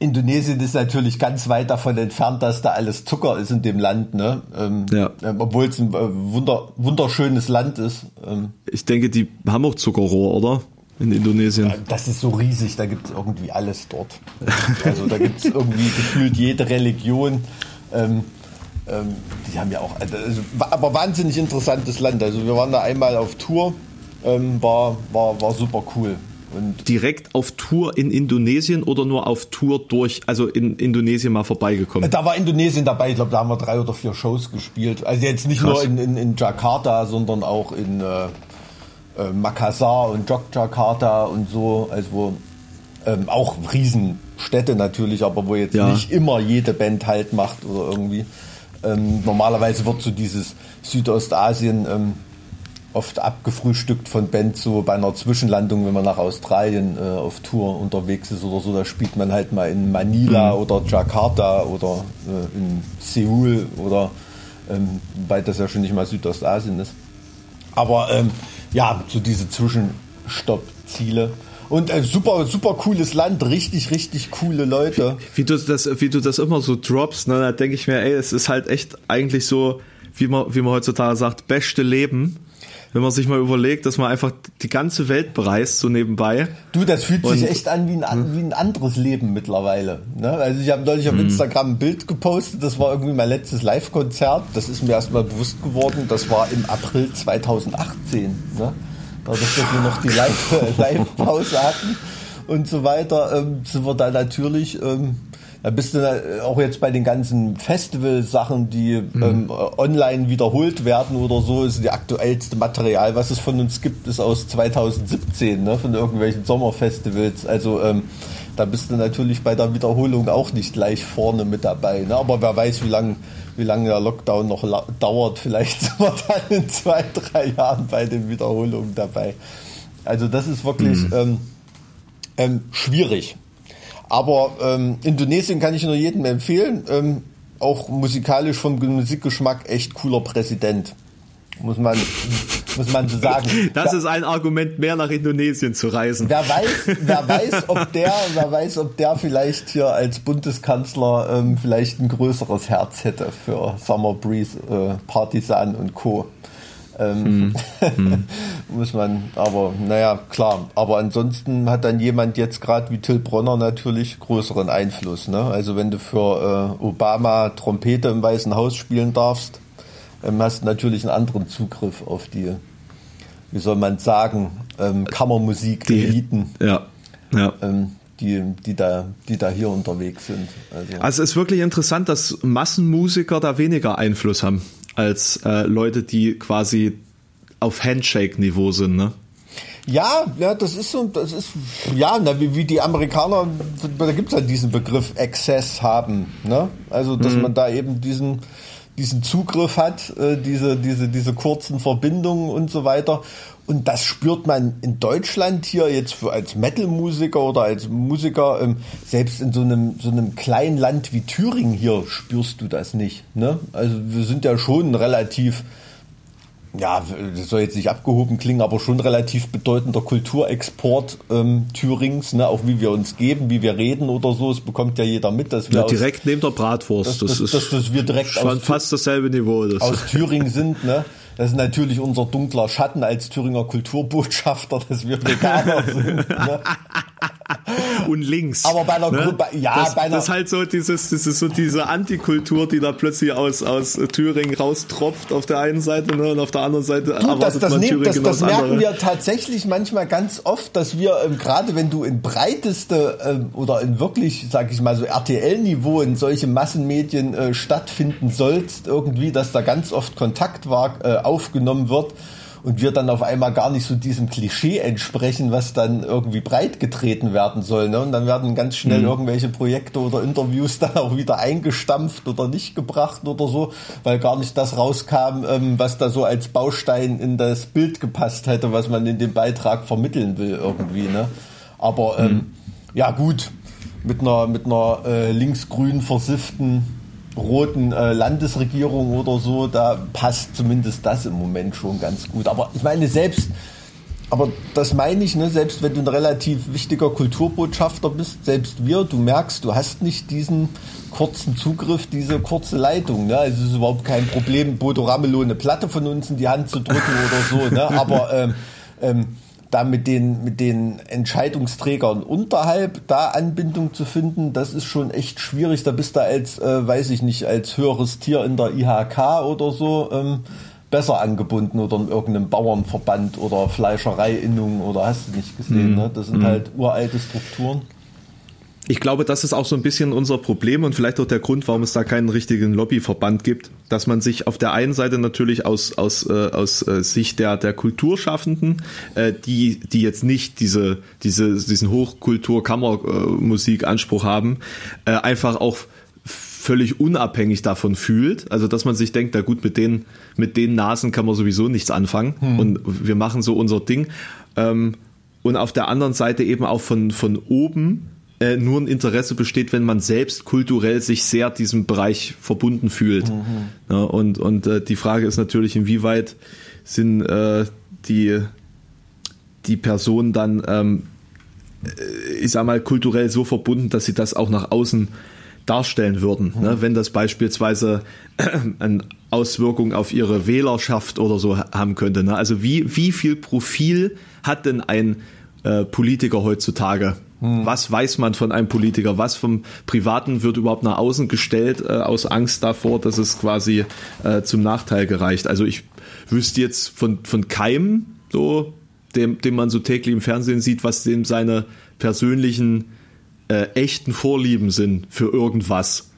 Indonesien ist natürlich ganz weit davon entfernt, dass da alles Zucker ist in dem Land, ne? Ähm, ja. Ähm, obwohl es ein äh, wunder, wunderschönes Land ist. Ähm, ich denke, die haben auch Zuckerrohr, oder? In Indonesien. Das ist so riesig, da gibt es irgendwie alles dort. also da gibt es irgendwie gefühlt jede Religion. Ähm, ähm, die haben ja auch, also, aber wahnsinnig interessantes Land. Also wir waren da einmal auf Tour, ähm, war, war, war super cool. Und Direkt auf Tour in Indonesien oder nur auf Tour durch, also in Indonesien mal vorbeigekommen? Da war Indonesien dabei, ich glaube, da haben wir drei oder vier Shows gespielt. Also jetzt nicht Krass. nur in, in, in, Jakarta, sondern auch in äh, äh, Makassar und Jakarta und so, also wo ähm, auch Riesenstädte natürlich, aber wo jetzt ja. nicht immer jede Band halt macht oder irgendwie. Ähm, normalerweise wird so dieses Südostasien ähm, oft abgefrühstückt von Bands so bei einer Zwischenlandung, wenn man nach Australien äh, auf Tour unterwegs ist oder so, da spielt man halt mal in Manila mhm. oder Jakarta oder äh, in Seoul oder ähm, weil das ja schon nicht mal Südostasien ist. Aber ähm, ja, so diese Zwischenstoppziele. Und äh, super, super cooles Land, richtig, richtig coole Leute. Wie, wie, du, das, wie du das immer so droppst, ne, da denke ich mir, ey, es ist halt echt eigentlich so, wie man, wie man heutzutage sagt, beste Leben wenn man sich mal überlegt, dass man einfach die ganze Welt bereist, so nebenbei. Du, das fühlt und, sich echt an wie ein, hm? wie ein anderes Leben mittlerweile. Ne? Also ich habe neulich auf hm. Instagram ein Bild gepostet, das war irgendwie mein letztes Live-Konzert. Das ist mir erstmal bewusst geworden, das war im April 2018. Ne? Dadurch, dass wir noch die Live-Pause hatten und so weiter, ähm, sind wir da natürlich... Ähm, bist du auch jetzt bei den ganzen Festival-Sachen, die mhm. ähm, online wiederholt werden oder so, ist die aktuellste Material, was es von uns gibt, ist aus 2017, ne, von irgendwelchen Sommerfestivals. Also ähm, da bist du natürlich bei der Wiederholung auch nicht gleich vorne mit dabei. Ne? Aber wer weiß, wie lange wie lange der Lockdown noch dauert. Vielleicht sind wir dann in zwei, drei Jahren bei den Wiederholungen dabei. Also das ist wirklich mhm. ähm, ähm, schwierig. Aber ähm, Indonesien kann ich nur jedem empfehlen. Ähm, auch musikalisch vom Musikgeschmack echt cooler Präsident. Muss man, muss man so sagen. Das ist ein Argument mehr nach Indonesien zu reisen. Wer weiß, wer weiß, ob der, wer weiß, ob der vielleicht hier als Bundeskanzler ähm, vielleicht ein größeres Herz hätte für Summer Breeze, äh, Partisan und Co. Ähm, hm. muss man, aber naja, klar. Aber ansonsten hat dann jemand jetzt gerade wie Till Bronner natürlich größeren Einfluss. Ne? Also wenn du für äh, Obama Trompete im Weißen Haus spielen darfst, ähm, hast du natürlich einen anderen Zugriff auf die, wie soll man sagen, ähm, Kammermusik, die Eliten. Ja, ja. Ähm, die, die, da, die da hier unterwegs sind. Also. also es ist wirklich interessant, dass Massenmusiker da weniger Einfluss haben als äh, Leute, die quasi auf Handshake-Niveau sind, ne? Ja, ja, das ist so, das ist, ja, na, wie, wie die Amerikaner, da gibt es halt diesen Begriff Access haben, ne? Also, dass mhm. man da eben diesen, diesen Zugriff hat, äh, diese, diese, diese kurzen Verbindungen und so weiter. Und das spürt man in Deutschland hier jetzt für als Metal-Musiker oder als Musiker, ähm, selbst in so einem, so einem kleinen Land wie Thüringen hier spürst du das nicht. Ne? Also wir sind ja schon relativ, ja, das soll jetzt nicht abgehoben klingen, aber schon relativ bedeutender Kulturexport ähm, Thürings, ne? auch wie wir uns geben, wie wir reden oder so. Es bekommt ja jeder mit, dass wir ja, direkt aus, neben der Bratwurst. Das, das, das, das, das wir direkt aus, fast dasselbe Niveau. Das. aus Thüringen sind. Ne? Das ist natürlich unser dunkler Schatten als Thüringer Kulturbotschafter, dass wir Veganer sind. Ne? Und links. Aber bei einer ne? Gruppe, ja, das, bei einer. Das ist halt so dieses, das ist so diese Antikultur, die da plötzlich aus, aus Thüringen raustropft auf der einen Seite ne, und auf der anderen Seite du, erwartet das, das man Thüringen Das, das merken andere. wir tatsächlich manchmal ganz oft, dass wir, ähm, gerade wenn du in breiteste ähm, oder in wirklich, sag ich mal so RTL-Niveau in solche Massenmedien äh, stattfinden sollst, irgendwie, dass da ganz oft Kontakt war, äh, aufgenommen wird und wir dann auf einmal gar nicht so diesem Klischee entsprechen, was dann irgendwie breit getreten werden soll. Ne? Und dann werden ganz schnell mhm. irgendwelche Projekte oder Interviews dann auch wieder eingestampft oder nicht gebracht oder so, weil gar nicht das rauskam, ähm, was da so als Baustein in das Bild gepasst hätte, was man in dem Beitrag vermitteln will irgendwie. Ne? Aber ähm, mhm. ja gut, mit einer, mit einer äh, linksgrün versifften roten äh, Landesregierung oder so, da passt zumindest das im Moment schon ganz gut. Aber ich meine, selbst, aber das meine ich, ne, selbst wenn du ein relativ wichtiger Kulturbotschafter bist, selbst wir, du merkst, du hast nicht diesen kurzen Zugriff, diese kurze Leitung. Ne? Also es ist überhaupt kein Problem, Bodo Ramelow eine Platte von uns in die Hand zu drücken oder so. Ne? Aber ähm, ähm, da mit den, mit den Entscheidungsträgern unterhalb da Anbindung zu finden, das ist schon echt schwierig. Da bist du als, äh, weiß ich nicht, als höheres Tier in der IHK oder so ähm, besser angebunden oder in irgendeinem Bauernverband oder Fleischereiinnung oder hast du nicht gesehen. Mhm. Ne? Das sind mhm. halt uralte Strukturen ich glaube, das ist auch so ein bisschen unser Problem und vielleicht auch der Grund, warum es da keinen richtigen Lobbyverband gibt, dass man sich auf der einen Seite natürlich aus, aus, äh, aus äh, Sicht der, der Kulturschaffenden, äh, die, die jetzt nicht diese, diese, diesen Hochkultur-Kammermusik-Anspruch haben, äh, einfach auch völlig unabhängig davon fühlt. Also dass man sich denkt, na gut, mit den, mit den Nasen kann man sowieso nichts anfangen hm. und wir machen so unser Ding. Ähm, und auf der anderen Seite eben auch von, von oben äh, nur ein Interesse besteht, wenn man selbst kulturell sich sehr diesem Bereich verbunden fühlt. Mhm. Ja, und und äh, die Frage ist natürlich, inwieweit sind äh, die, die Personen dann, ähm, äh, ich sag mal, kulturell so verbunden, dass sie das auch nach außen darstellen würden. Mhm. Ne? Wenn das beispielsweise eine Auswirkung auf ihre Wählerschaft oder so haben könnte. Ne? Also wie, wie viel Profil hat denn ein äh, Politiker heutzutage? Hm. Was weiß man von einem Politiker? Was vom Privaten wird überhaupt nach außen gestellt äh, aus Angst davor, dass es quasi äh, zum Nachteil gereicht? Also ich wüsste jetzt von, von keinem, so, dem, dem man so täglich im Fernsehen sieht, was dem seine persönlichen äh, echten Vorlieben sind für irgendwas.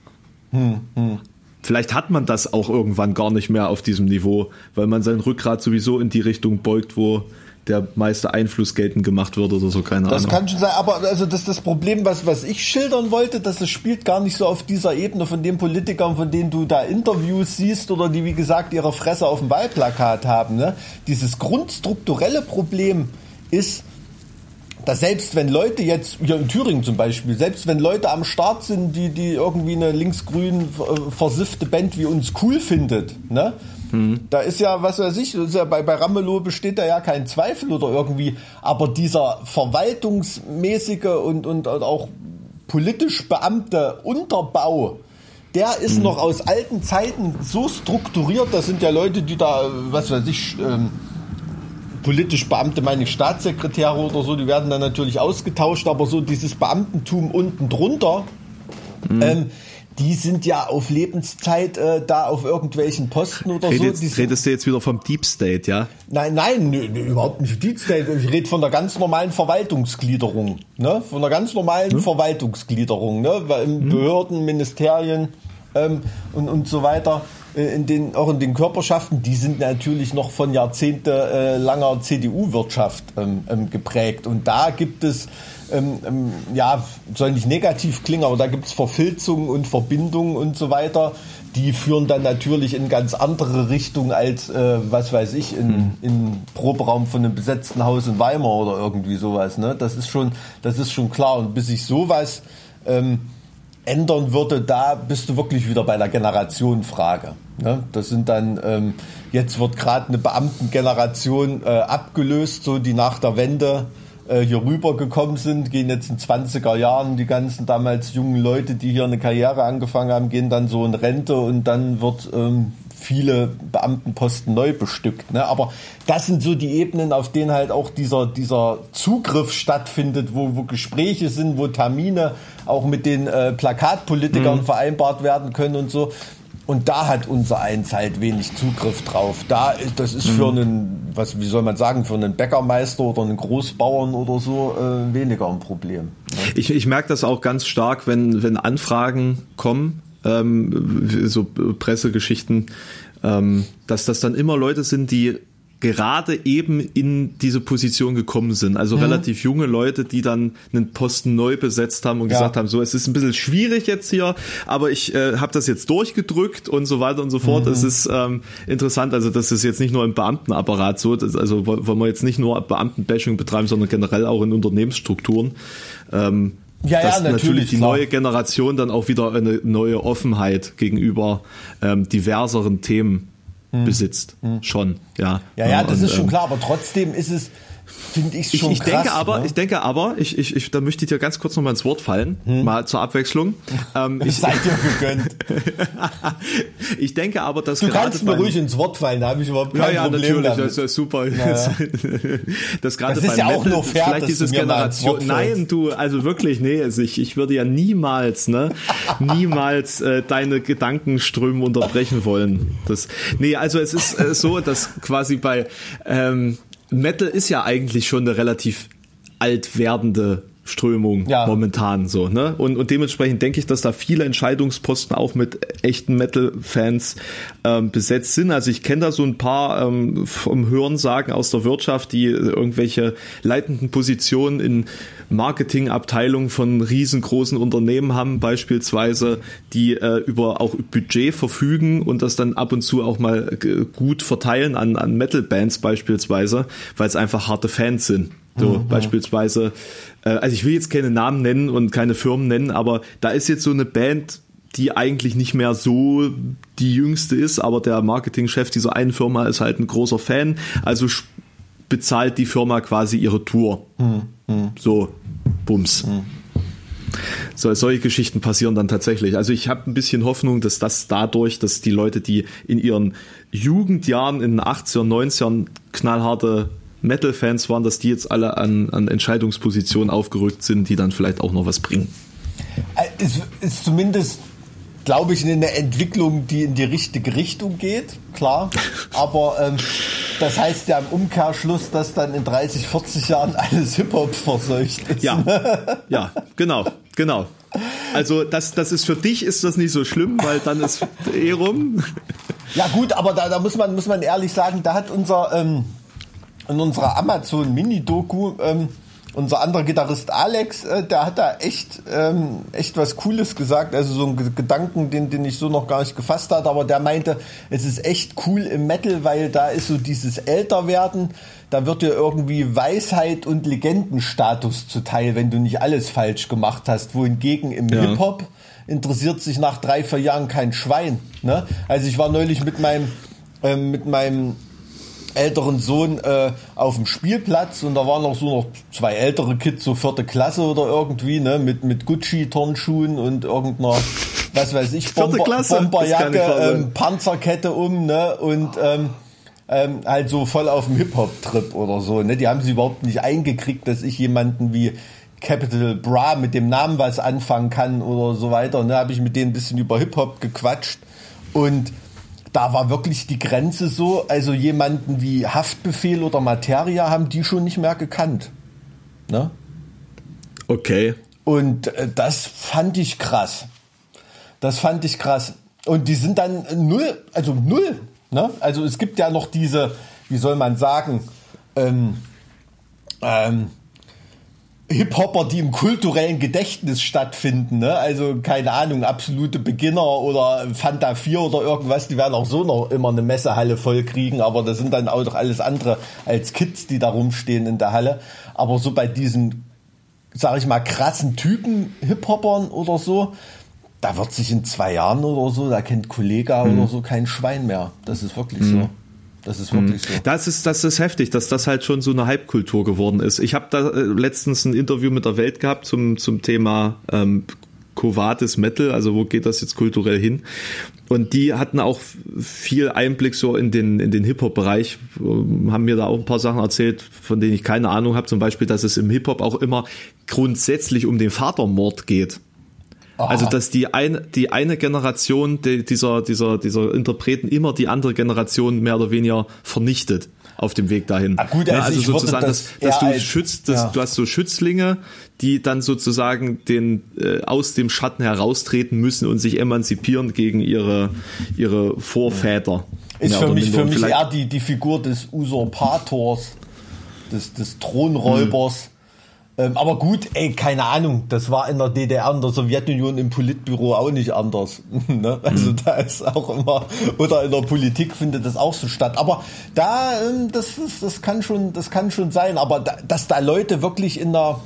Hm, hm. Vielleicht hat man das auch irgendwann gar nicht mehr auf diesem Niveau, weil man sein Rückgrat sowieso in die Richtung beugt, wo der meiste Einfluss geltend gemacht wird oder so, keine das Ahnung. Das kann schon sein, aber also das das Problem, was, was ich schildern wollte, dass es spielt gar nicht so auf dieser Ebene von den Politikern, von denen du da Interviews siehst oder die, wie gesagt, ihre Fresse auf dem Wahlplakat haben. Ne? Dieses grundstrukturelle Problem ist, dass selbst wenn Leute jetzt, hier in Thüringen zum Beispiel, selbst wenn Leute am Start sind, die, die irgendwie eine linksgrün äh, versiffte Band wie uns cool findet, ne? Mhm. Da ist ja, was weiß ich, ja bei, bei Ramelow besteht da ja kein Zweifel oder irgendwie, aber dieser verwaltungsmäßige und, und, und auch politisch beamte Unterbau, der ist mhm. noch aus alten Zeiten so strukturiert, da sind ja Leute, die da, was weiß ich, ähm, politisch Beamte, meine ich Staatssekretäre oder so, die werden dann natürlich ausgetauscht, aber so dieses Beamtentum unten drunter, mhm. ähm, die sind ja auf Lebenszeit äh, da auf irgendwelchen Posten oder redest, so. redest du jetzt wieder vom Deep State, ja? Nein, nein, nö, nö, überhaupt nicht Deep State. Ich rede von der ganz normalen Verwaltungsgliederung, ne? Von der ganz normalen hm? Verwaltungsgliederung, ne? In hm? Behörden, Ministerien ähm, und, und so weiter. Äh, in den, auch in den Körperschaften, die sind natürlich noch von jahrzehntelanger äh, CDU-Wirtschaft ähm, ähm, geprägt. Und da gibt es ähm, ähm, ja, soll nicht negativ klingen, aber da gibt es Verfilzungen und Verbindungen und so weiter. Die führen dann natürlich in ganz andere Richtungen als, äh, was weiß ich, in, hm. in Proberaum von einem besetzten Haus in Weimar oder irgendwie sowas. Ne? Das ist schon, das ist schon klar. Und bis sich sowas ähm, ändern würde, da bist du wirklich wieder bei der Generationenfrage. Ne? Das sind dann, ähm, jetzt wird gerade eine Beamtengeneration äh, abgelöst, so die nach der Wende hier rübergekommen sind, gehen jetzt in 20er Jahren, die ganzen damals jungen Leute, die hier eine Karriere angefangen haben, gehen dann so in Rente und dann wird ähm, viele Beamtenposten neu bestückt. Ne? Aber das sind so die Ebenen, auf denen halt auch dieser, dieser Zugriff stattfindet, wo, wo Gespräche sind, wo Termine auch mit den äh, Plakatpolitikern mhm. vereinbart werden können und so. Und da hat unser Eins halt wenig Zugriff drauf. Da ist, das ist für mhm. einen, was, wie soll man sagen, für einen Bäckermeister oder einen Großbauern oder so äh, weniger ein Problem. Ne? Ich, ich merke das auch ganz stark, wenn, wenn Anfragen kommen, ähm, so Pressegeschichten, ähm, dass das dann immer Leute sind, die gerade eben in diese Position gekommen sind. Also mhm. relativ junge Leute, die dann einen Posten neu besetzt haben und ja. gesagt haben, so, es ist ein bisschen schwierig jetzt hier, aber ich äh, habe das jetzt durchgedrückt und so weiter und so fort. Mhm. Es ist ähm, interessant, also das ist jetzt nicht nur im Beamtenapparat so, das, also wollen wir jetzt nicht nur Beamtenbashing betreiben, sondern generell auch in Unternehmensstrukturen. Ähm, ja, dass ja, natürlich, natürlich die klar. neue Generation dann auch wieder eine neue Offenheit gegenüber ähm, diverseren Themen. Besitzt. Hm. Schon, ja. Ja, ja, das und, ist schon ähm, klar, aber trotzdem ist es finde ich schon ich, ich krass. Denke aber, ne? Ich denke aber, ich, ich, ich, da möchte ich dir ganz kurz noch mal ins Wort fallen, hm. mal zur Abwechslung. Ähm, ich seid dir gegönnt. ich denke aber, dass Du kannst mir ruhig ins Wort fallen, da habe ich überhaupt kein ja, ja, Problem natürlich, damit. das ist super. Naja. das, das ist ja auch Metal, nur fair, vielleicht dieses Generation. Nein, du, also wirklich, nee, also ich, ich würde ja niemals, ne, niemals äh, deine Gedankenströme unterbrechen wollen. Das, nee, also es ist äh, so, dass quasi bei ähm, Metal ist ja eigentlich schon eine relativ alt werdende Strömung ja. momentan so, ne? Und, und dementsprechend denke ich, dass da viele Entscheidungsposten auch mit echten Metal-Fans ähm, besetzt sind. Also ich kenne da so ein paar ähm, vom Hörensagen aus der Wirtschaft, die irgendwelche leitenden Positionen in Marketingabteilungen von riesengroßen Unternehmen haben, beispielsweise, die äh, über auch Budget verfügen und das dann ab und zu auch mal äh, gut verteilen an, an Metal-Bands beispielsweise, weil es einfach harte Fans sind. So mhm. beispielsweise, äh, also ich will jetzt keine Namen nennen und keine Firmen nennen, aber da ist jetzt so eine Band, die eigentlich nicht mehr so die jüngste ist, aber der Marketingchef dieser einen Firma ist halt ein großer Fan, also bezahlt die Firma quasi ihre Tour. Mhm. mhm. So, Bums. Mhm. So, solche Geschichten passieren dann tatsächlich. Also ich habe ein bisschen Hoffnung, dass das dadurch, dass die Leute, die in ihren Jugendjahren in den 80er, 90ern knallharte Metal-Fans waren, dass die jetzt alle an, an Entscheidungspositionen aufgerückt sind, die dann vielleicht auch noch was bringen. Es ist zumindest, glaube ich, eine Entwicklung, die in die richtige Richtung geht, klar. Aber ähm, das heißt ja im Umkehrschluss, dass dann in 30, 40 Jahren alles Hip-Hop verseucht ist. Ja, ja, genau, genau. Also das, das ist für dich ist das nicht so schlimm, weil dann ist eh rum. Ja gut, aber da, da muss man muss man ehrlich sagen, da hat unser ähm, in unserer Amazon Mini-Doku, ähm, unser anderer Gitarrist Alex, äh, der hat da echt, ähm, echt was Cooles gesagt. Also so ein Gedanken, den, den ich so noch gar nicht gefasst hatte, aber der meinte, es ist echt cool im Metal, weil da ist so dieses Älterwerden, da wird dir irgendwie Weisheit und Legendenstatus zuteil, wenn du nicht alles falsch gemacht hast. Wohingegen im ja. Hip-Hop interessiert sich nach drei, vier Jahren kein Schwein. Ne? Also ich war neulich mit meinem, ähm, mit meinem älteren Sohn äh, auf dem Spielplatz und da waren noch so noch zwei ältere Kids, so vierte Klasse oder irgendwie, ne, mit, mit Gucci-Turnschuhen und irgendeiner, was weiß ich, Bomber, Bomberjacke, ähm, Panzerkette um, ne, und ähm, ähm, halt so voll auf dem Hip-Hop-Trip oder so, ne, die haben sie überhaupt nicht eingekriegt, dass ich jemanden wie Capital Bra mit dem Namen was anfangen kann oder so weiter, ne, habe ich mit denen ein bisschen über Hip-Hop gequatscht und da war wirklich die Grenze so, also jemanden wie Haftbefehl oder Materia haben die schon nicht mehr gekannt. Ne? Okay. Und äh, das fand ich krass. Das fand ich krass. Und die sind dann null, also null. Ne? Also es gibt ja noch diese, wie soll man sagen, ähm, ähm, Hip-Hopper, die im kulturellen Gedächtnis stattfinden, ne? Also keine Ahnung, absolute Beginner oder Fanta 4 oder irgendwas, die werden auch so noch immer eine Messehalle voll kriegen, aber das sind dann auch doch alles andere als Kids, die da rumstehen in der Halle. Aber so bei diesen, sag ich mal, krassen Typen Hip-Hoppern oder so, da wird sich in zwei Jahren oder so, da kennt Kollega mhm. oder so kein Schwein mehr. Das ist wirklich mhm. so. Das ist wirklich mhm. so. Das ist, das ist heftig, dass das halt schon so eine Hype-Kultur geworden ist. Ich habe da äh, letztens ein Interview mit der Welt gehabt zum, zum Thema ähm, Covades Metal, also wo geht das jetzt kulturell hin? Und die hatten auch viel Einblick so in den, in den Hip-Hop-Bereich, ähm, haben mir da auch ein paar Sachen erzählt, von denen ich keine Ahnung habe. Zum Beispiel, dass es im Hip-Hop auch immer grundsätzlich um den Vatermord geht. Aha. Also dass die eine, die eine Generation dieser, dieser, dieser Interpreten immer die andere Generation mehr oder weniger vernichtet. auf dem Weg dahin. Ah, gut, ja, also, also ich würde sozusagen, das dass, dass du als- schützt, dass, ja. du hast so Schützlinge, die dann sozusagen den äh, aus dem Schatten heraustreten müssen und sich emanzipieren gegen ihre ihre Vorväter. Ist für mich, für mich eher die, die Figur des Usurpators, des, des Thronräubers. Ähm, aber gut, ey, keine Ahnung, das war in der DDR und der Sowjetunion im Politbüro auch nicht anders. ne? Also da ist auch immer, oder in der Politik findet das auch so statt. Aber da, ähm, das, ist, das, kann schon, das kann schon sein. Aber da, dass da Leute wirklich in der,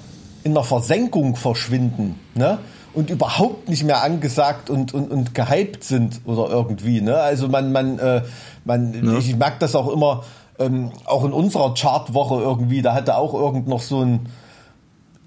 in der Versenkung verschwinden, ne? Und überhaupt nicht mehr angesagt und, und, und gehypt sind oder irgendwie, ne? Also man, man, äh, man, ich merke das auch immer, ähm, auch in unserer Chartwoche irgendwie, da hatte auch irgend noch so ein,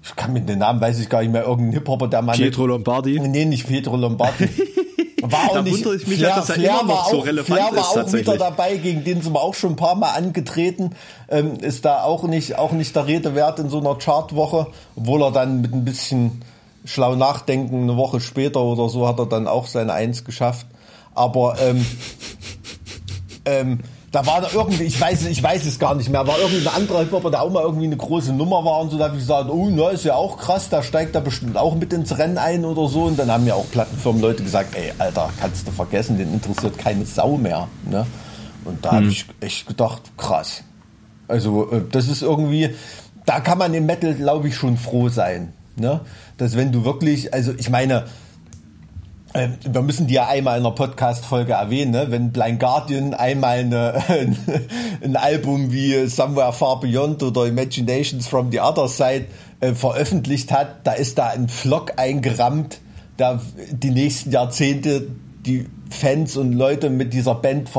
ich kann mit den Namen weiß ich gar nicht mehr, irgendein Hip-Hopper, der mal Pietro Lombardi. Nee, nicht Pietro Lombardi. War auch Da nicht, wundere ich mich ja, dass er immer noch war so auch, relevant Flair war auch wieder dabei, gegen den sind wir auch schon ein paar Mal angetreten. Ähm, ist da auch nicht, auch nicht der Rede wert in so einer Chartwoche, obwohl er dann mit ein bisschen schlau nachdenken, eine Woche später oder so hat er dann auch seine Eins geschafft. Aber ähm, ähm, da war da irgendwie, ich weiß, ich weiß es gar nicht mehr, war irgendwie ein anderer Hip-Hopper, der auch mal irgendwie eine große Nummer war und so, da habe ich gesagt, oh, na, ist ja auch krass, da steigt er bestimmt auch mit ins Rennen ein oder so. Und dann haben mir auch Plattenfirmen Leute gesagt, ey, Alter, kannst du vergessen, den interessiert keine Sau mehr. Ne? Und da habe ich echt gedacht, krass. Also, äh, das ist irgendwie, da kann man im Metal, glaube ich, schon froh sein. Ne? Dass wenn du wirklich, also ich meine, wir müssen die ja einmal in einer Podcast-Folge erwähnen, ne? wenn Blind Guardian einmal eine, ein Album wie Somewhere Far Beyond oder Imaginations from the Other Side äh, veröffentlicht hat, da ist da ein Vlog eingerammt, da die nächsten Jahrzehnte die Fans und Leute mit dieser Band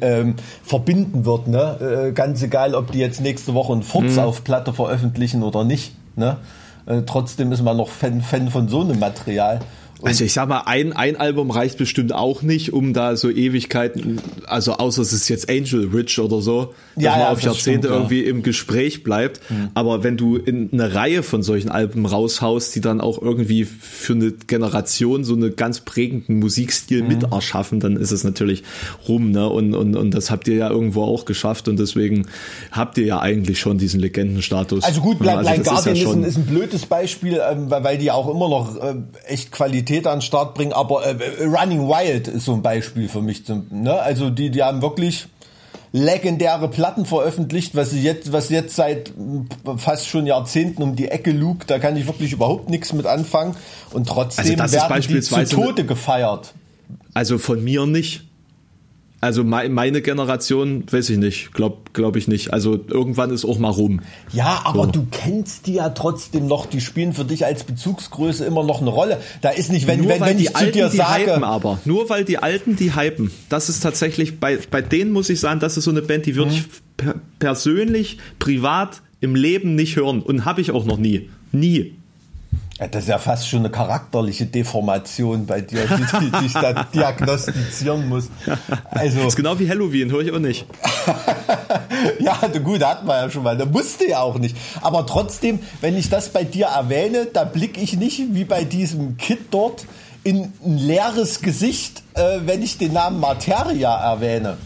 ähm, verbinden wird. Ne? Äh, ganz egal, ob die jetzt nächste Woche einen Furz auf Platte veröffentlichen oder nicht. Ne? Äh, trotzdem ist man noch Fan, Fan von so einem Material. Und Also ich sag mal, ein, ein Album reicht bestimmt auch nicht, um da so Ewigkeiten, also außer es ist jetzt Angel Rich oder so, dass Ja, man ja, auf das Jahrzehnte stimmt, ja. Mhm. irgendwie im Gespräch bleibt. Aber wenn du in eine Reihe von solchen Alben raushaust, die dann auch irgendwie für eine Generation so einen ganz prägenden Musikstil Mhm. mit erschaffen, dann ist es natürlich rum, ne? Und, und, und das habt ihr ja irgendwo auch geschafft und deswegen habt ihr ja eigentlich schon diesen Legendenstatus. Also gut, Ja, Blind, Blind das ist Guardian ja ist, ein, ist ein blödes Beispiel, ähm, weil, weil die auch immer noch äh, echt Qualität an den Start bringen, aber äh, Running Wild ist so ein Beispiel für mich. Zum, ne? Also die, die haben wirklich legendäre Platten veröffentlicht, was jetzt, was jetzt seit äh, fast schon Jahrzehnten um die Ecke lugt, da kann ich wirklich überhaupt nichts mit anfangen und trotzdem Also das ist werden die zu Tode gefeiert. Also von mir nicht. Also mei- meine Generation, weiß ich nicht, glaub, ich nicht. Also irgendwann ist auch mal rum. Ja, aber So. du kennst die ja trotzdem noch, die spielen für dich als Bezugsgröße immer noch eine Rolle. Da ist nicht, wenn, Nur wenn, wenn die ich zu Alten dir die sage, hypen aber. Nur weil die Alten die hypen. Das ist tatsächlich, bei, bei denen muss ich sagen, das ist so eine Band, die würde ich per persönlich, privat im Leben nicht hören. Und habe ich auch noch nie. Nie. Ja, das ist ja fast schon eine charakterliche Deformation bei dir, die, die, ich da diagnostizieren muss. Also, Das ist genau wie Halloween, höre ich auch nicht. ja, gut, hatten wir ja schon mal. Da musste ja auch nicht. Aber trotzdem, wenn ich das bei dir erwähne, da blicke ich nicht wie bei diesem Kid dort in ein leeres Gesicht, äh, wenn ich den Namen Materia erwähne.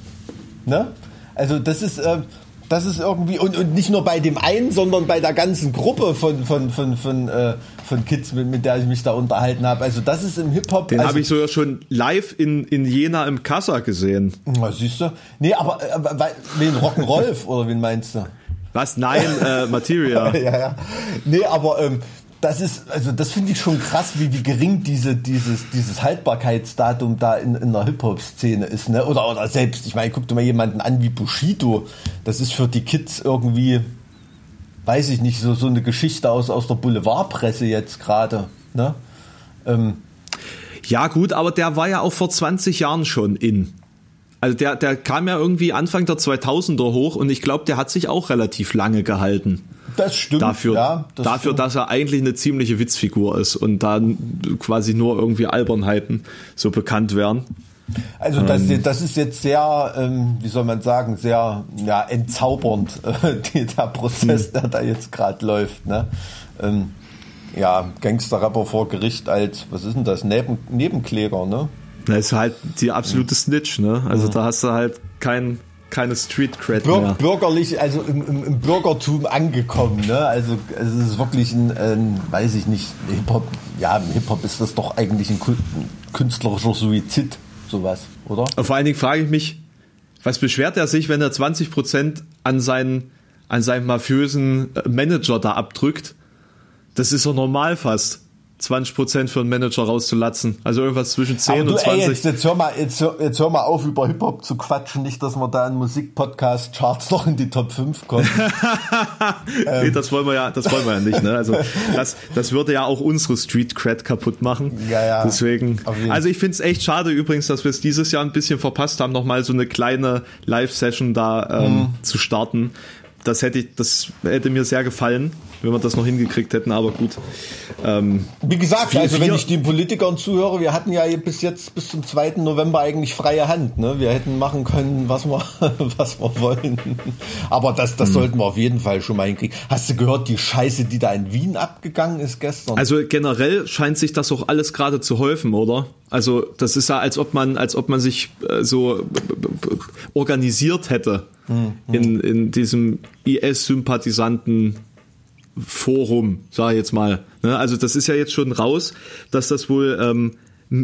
Ne? Also das ist, äh, das ist irgendwie, und, und nicht nur bei dem einen, sondern bei der ganzen Gruppe von, von, von, von, äh, von Kids, mit, mit der ich mich da unterhalten habe. Also das ist im Hip-Hop. Den also, habe ich sogar schon live in, in Jena im Kassa gesehen. Na, siehst du? Nee, aber, äh, wen Rock'n'Rolf oder wen meinst du? Was? Nein, äh, Materia. ja, ja. Nee, aber ähm, das ist, also das finde ich schon krass, wie, wie gering diese, dieses, dieses Haltbarkeitsdatum da in, in der Hip-Hop-Szene ist, ne? Oder, oder selbst, ich meine, guck dir mal jemanden an wie Bushido. Das ist für die Kids irgendwie, weiß ich nicht, so, so eine Geschichte aus, aus der Boulevardpresse jetzt gerade, ne? Ähm, Ja, gut, aber der war ja auch vor 20 Jahren schon in. Also der, der kam ja irgendwie Anfang der 2000er hoch und ich glaube, der hat sich auch relativ lange gehalten. das stimmt. Dafür, ja, das dafür stimmt. dass er eigentlich eine ziemliche Witzfigur ist und dann quasi nur irgendwie Albernheiten so bekannt werden. Also das, das ist jetzt sehr, ähm, wie soll man sagen, sehr ja, entzaubernd, äh, die, der Prozess, der da jetzt gerade läuft. Ne? Ähm, ja, Gangster-Rapper vor Gericht als, was ist denn das, Neben, Nebenkläger, ne? Das ist halt die absolute Snitch, ne? Also da hast du halt kein, keine Street Cred Bür mehr. Bürgerlich, also im, im, im, Bürgertum angekommen. Ne? Also, also es ist wirklich ein, ein weiß ich nicht, Hip-Hop, ja, im Hip-Hop ist das doch eigentlich ein künstlerischer Suizid, sowas, oder? Und vor allen Dingen frage ich mich, was beschwert er sich, wenn er 20% an seinen, an seinen mafiösen Manager da abdrückt? Das ist doch normal fast. 20% für einen Manager rauszulatzen. Also irgendwas zwischen 10 du, und 20. Ey, jetzt, jetzt, hör mal, jetzt, jetzt hör mal auf, über Hip-Hop zu quatschen. Nicht, dass wir da in Musikpodcast-Charts noch in die Top 5 kommen. ähm. nee, das wollen wir ja, das wollen wir ja nicht, ne? Also, das, das würde ja auch unsere Street Cred kaputt machen. Ja, ja. Deswegen. Also, ich finde es echt schade übrigens, dass wir es dieses Jahr ein bisschen verpasst haben, nochmal so eine kleine Live-Session da ähm, mhm. zu starten. Das hätte ich, das hätte mir sehr gefallen wenn wir das noch hingekriegt hätten, aber gut. Ähm, Wie gesagt, vier, also wenn ich den Politikern zuhöre, wir hatten ja bis jetzt bis zum 2. November eigentlich freie Hand. Ne? Wir hätten machen können, was wir, was wir wollen. Aber das, das hm. sollten wir auf jeden Fall schon mal hinkriegen. Hast du gehört, die Scheiße, die da in Wien abgegangen ist gestern? Also generell scheint sich das auch alles gerade zu häufen, oder? Also das ist ja, als ob man, als ob man sich äh, so organisiert hätte hm, hm. in, in diesem IS-Sympathisanten Forum, sage ich jetzt mal. Ne? Also das ist ja jetzt schon raus, dass das wohl ähm,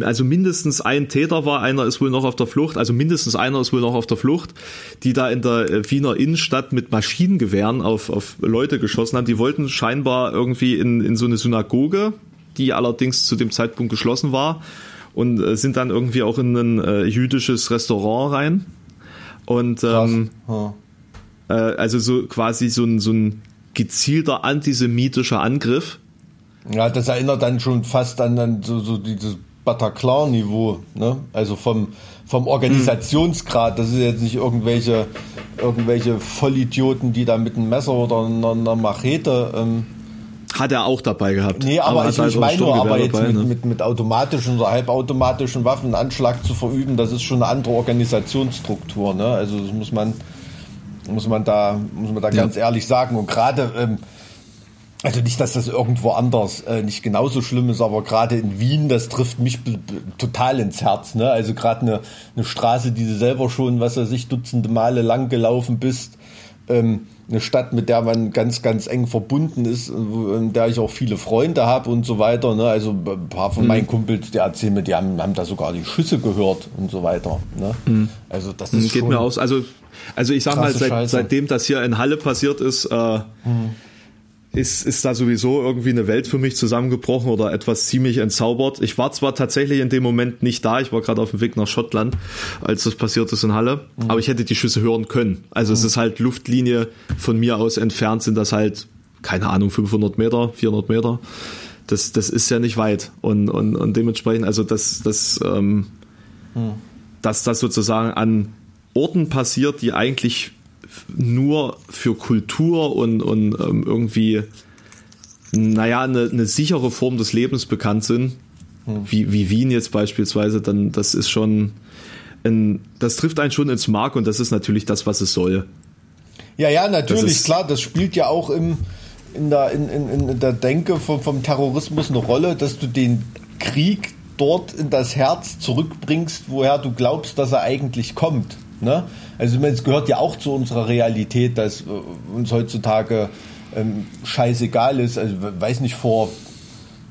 also mindestens ein Täter war, einer ist wohl noch auf der Flucht, also mindestens einer ist wohl noch auf der Flucht, die da in der äh, Wiener Innenstadt mit Maschinengewehren auf, auf Leute geschossen haben. Die wollten scheinbar irgendwie in, in so eine Synagoge, die allerdings zu dem Zeitpunkt geschlossen war und äh, sind dann irgendwie auch in ein äh, jüdisches Restaurant rein. Und ähm, hm. äh, also so quasi so ein, so ein gezielter antisemitischer Angriff. Ja, das erinnert dann schon fast an, an so, so dieses Bataclan-Niveau, ne? Also vom, vom Organisationsgrad. Das ist jetzt nicht irgendwelche, irgendwelche Vollidioten, die da mit einem Messer oder einer, einer Machete. Ähm hat er auch dabei gehabt. Nee, aber, aber ich, ich meine nur, aber jetzt dabei, mit, ne? mit, mit automatischen oder halbautomatischen Waffen einen Anschlag zu verüben, das ist schon eine andere Organisationsstruktur. Ne? Also das muss man, muss man da, muss man da ja. ganz ehrlich sagen. Und gerade, ähm, also nicht, dass das irgendwo anders äh, nicht genauso schlimm ist, aber gerade in Wien, das trifft mich total ins Herz. Ne? Also gerade eine, eine Straße, die du selber schon, was weiß ich, Dutzende Male lang gelaufen bist. Ähm, eine Stadt, mit der man ganz, ganz eng verbunden ist, in der ich auch viele Freunde habe und so weiter. Ne? Also ein paar von mhm. meinen Kumpels, die erzählen mir, die haben, haben da sogar die Schüsse gehört und so weiter. Ne? Mhm. Also das ist Geht mir aus. Also also ich sag mal, seit, seitdem das hier in Halle passiert ist, äh, hm. Ist, ist da sowieso irgendwie eine Welt für mich zusammengebrochen oder etwas ziemlich entzaubert. Ich war zwar tatsächlich in dem Moment nicht da, ich war gerade auf dem Weg nach Schottland, als das passiert ist in Halle, hm. aber ich hätte die Schüsse hören können. Also hm. es ist halt Luftlinie von mir aus entfernt, sind das halt, keine Ahnung, 500 Meter, 400 Meter. Das, das ist ja nicht weit und, und, und dementsprechend, also das, das, ähm, hm. dass das sozusagen an Orten passiert, die eigentlich nur für Kultur und, und ähm, irgendwie, naja, eine, eine sichere Form des Lebens bekannt sind, hm. wie, wie Wien jetzt beispielsweise, dann das ist schon, ein, das trifft einen schon ins Mark und das ist natürlich das, was es soll. Ja, ja, natürlich, ist, klar, das spielt ja auch im, in, der, in, in, in der Denke vom, vom Terrorismus eine Rolle, dass du den Krieg dort in das Herz zurückbringst, woher du glaubst, dass er eigentlich kommt. Ne? Also es gehört ja auch zu unserer Realität, dass äh, uns heutzutage ähm, scheißegal ist. Also weiß nicht, vor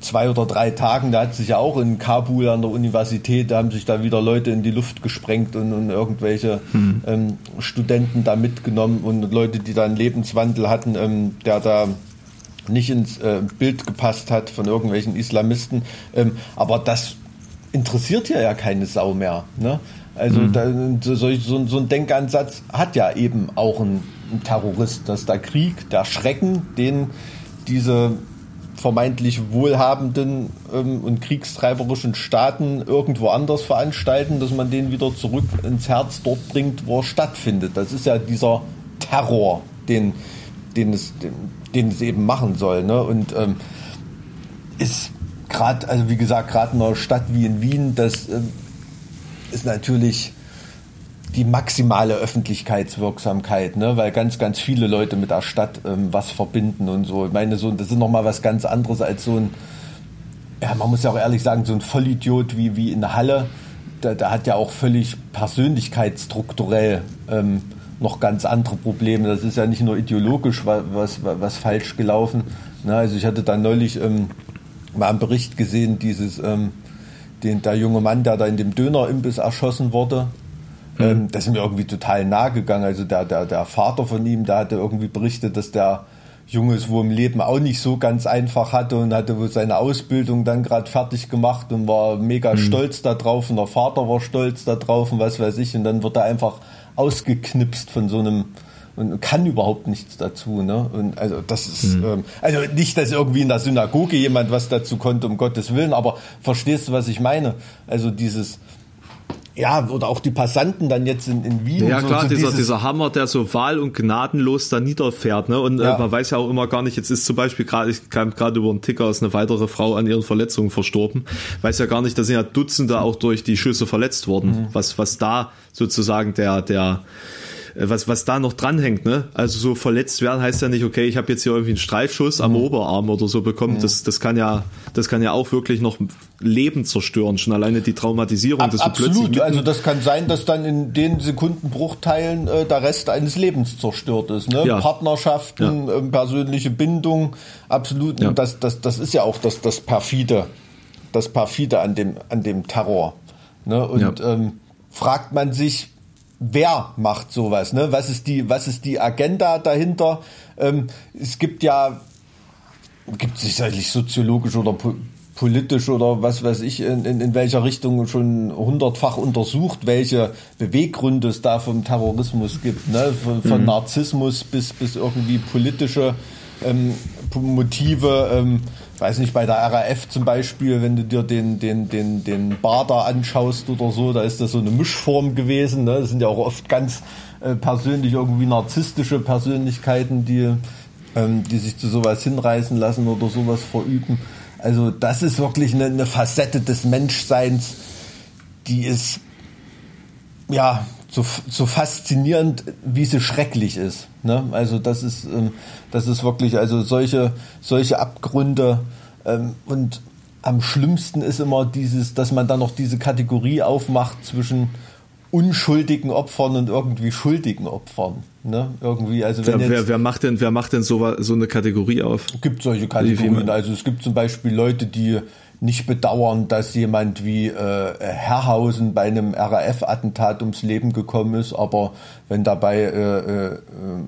zwei oder drei Tagen, da hat sich ja auch in Kabul an der Universität, da haben sich da wieder Leute in die Luft gesprengt und, und irgendwelche hm. ähm, Studenten da mitgenommen und Leute, die da einen Lebenswandel hatten, ähm, der da nicht ins äh, Bild gepasst hat von irgendwelchen Islamisten. Ähm, aber das interessiert ja ja keine Sau mehr. Ne? Also mhm. da, so, so, so, ein Denkansatz hat ja eben auch ein, ein, Terrorist, dass der Krieg, der Schrecken, den diese vermeintlich wohlhabenden ähm, und kriegstreiberischen Staaten irgendwo anders veranstalten, dass man den wieder zurück ins Herz dort bringt, wo er stattfindet. Das ist ja dieser Terror, den, den, es, den, den es eben machen soll. Ne? Und ähm, ist gerade, also wie gesagt, gerade in einer Stadt wie in Wien, das ähm, ist natürlich die maximale Öffentlichkeitswirksamkeit, ne? weil ganz, ganz viele Leute mit der Stadt ähm, was verbinden und so. Ich meine, so, das ist nochmal was ganz anderes als so ein, ja, man muss ja auch ehrlich sagen, so ein Vollidiot wie, wie in Halle, der, der hat ja auch völlig persönlichkeitsstrukturell ähm, noch ganz andere Probleme. Das ist ja nicht nur ideologisch was, was, was falsch gelaufen. Na, also ich hatte da neulich ähm, mal einen Bericht gesehen, dieses, ähm, den, der junge Mann, der da in dem Dönerimbiss erschossen wurde. Mhm. Ähm, das ist mir irgendwie total nahe gegangen. Also der, der, der Vater von ihm, der hatte irgendwie berichtet, dass der Junge es wohl im Leben auch nicht so ganz einfach hatte und hatte wohl seine Ausbildung dann gerade fertig gemacht und war mega mhm. stolz darauf und der Vater war stolz darauf und was weiß ich und dann wird er einfach ausgeknipst von so einem und kann überhaupt nichts dazu. Ne? Und also das ist mhm. ähm, also nicht, dass irgendwie in der Synagoge jemand was dazu konnte, um Gottes Willen, aber verstehst du, was ich meine? Also dieses ja, oder auch die Passanten dann jetzt in, in Wien. Ja, so, klar, so dieser, dieser Hammer, der so wahl- und gnadenlos da niederfährt. Ne? Und äh, ja. äh, man weiß ja auch immer gar nicht, jetzt ist zum Beispiel gerade, ich kam gerade über einen Ticker, ist eine weitere Frau an ihren Verletzungen verstorben. Weiß ja gar nicht, da sind ja Dutzende auch durch die Schüsse verletzt worden. Mhm. Was, was da sozusagen der, der, was, was da noch dranhängt, ne? Also so verletzt werden heißt ja nicht, okay, ich habe jetzt hier irgendwie einen Streifschuss am mhm. Oberarm oder so bekommen. Mhm. Das, das kann ja, das kann ja auch wirklich noch Leben zerstören, schon alleine die Traumatisierung. Ab, absolut, also das kann sein, dass dann in den Sekundenbruchteilen äh, der Rest eines Lebens zerstört ist. Ne? Ja. Partnerschaften, ja. äh, persönliche Bindung, absolut. Ja. Und das, das, das ist ja auch das, das perfide, das perfide an dem, an dem Terror. Ne? Und ähm, fragt man sich, wer macht sowas? Ne? Was ist die, was ist die Agenda dahinter? Ähm, es gibt ja, gibt es sicherlich soziologisch oder po politisch oder was weiß ich, in, in, in welcher Richtung schon hundertfach untersucht, welche Beweggründe es da vom Terrorismus gibt, ne? von, von mhm. Narzissmus bis, bis irgendwie politische ähm, Motive. Ähm, weiß nicht, bei der RAF zum Beispiel, wenn du dir den, den, den, den Bar da anschaust oder so, da ist das so eine Mischform gewesen. Ne? Das sind ja auch oft ganz äh, persönlich irgendwie narzisstische Persönlichkeiten, die, ähm, die sich zu sowas hinreißen lassen oder sowas verüben. Also das ist wirklich eine, eine Facette des Menschseins, die ist ja so, so faszinierend, wie sie schrecklich ist. Ne? Also das ist, ähm, das ist wirklich, also solche, solche Abgründe ähm, und am schlimmsten ist immer dieses, dass man dann noch diese Kategorie aufmacht zwischen unschuldigen Opfern und irgendwie schuldigen Opfern. Ne? Irgendwie, also wenn wer, wer, wer macht denn, wer macht denn so, so eine Kategorie auf? Es gibt solche Kategorien. Also es gibt zum Beispiel Leute, die nicht bedauern, dass jemand wie äh, Herrhausen bei einem RAF-Attentat ums Leben gekommen ist, aber wenn dabei äh, äh,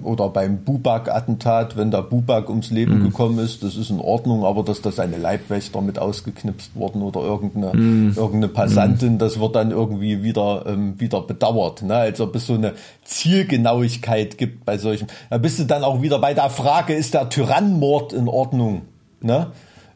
oder beim Bubak-Attentat, wenn da Bubak ums Leben mhm. gekommen ist, das ist in Ordnung, aber dass da seine Leibwächter mit ausgeknipst wurden oder irgendeine, mhm. irgendeine Passantin, mhm. das wird dann irgendwie wieder, ähm, wieder bedauert. Ne? Als ob es so eine Zielgenauigkeit gibt bei solchen. Da bist du dann auch wieder bei der Frage, ist der Tyrannmord in Ordnung? Ne?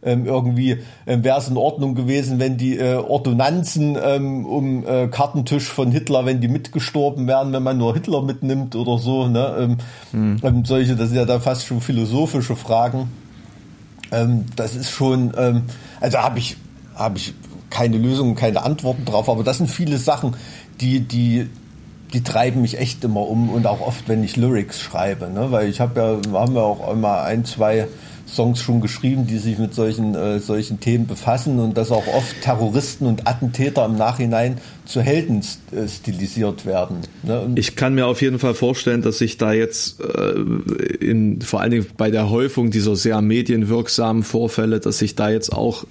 Ähm, irgendwie ähm, wäre es in Ordnung gewesen, wenn die äh, Ordonnanzen ähm, um äh, Kartentisch von Hitler, wenn die mitgestorben wären, wenn man nur Hitler mitnimmt oder so. Ne? Ähm, mhm. ähm, solche, das sind ja da fast schon philosophische Fragen. Ähm, das ist schon, ähm, also habe ich, habe ich keine Lösungen, keine Antworten drauf, aber das sind viele Sachen, die, die, die treiben mich echt immer um und auch oft, wenn ich Lyrics schreibe, ne? weil ich habe ja, haben wir auch immer ein, zwei Songs schon geschrieben, die sich mit solchen, äh, solchen Themen befassen und dass auch oft Terroristen und Attentäter im Nachhinein zu Helden äh, stilisiert werden. Ne? ich kann mir auf jeden Fall vorstellen, dass sich da jetzt äh, in, vor allen Dingen bei der Häufung dieser sehr medienwirksamen Vorfälle, dass sich da jetzt auch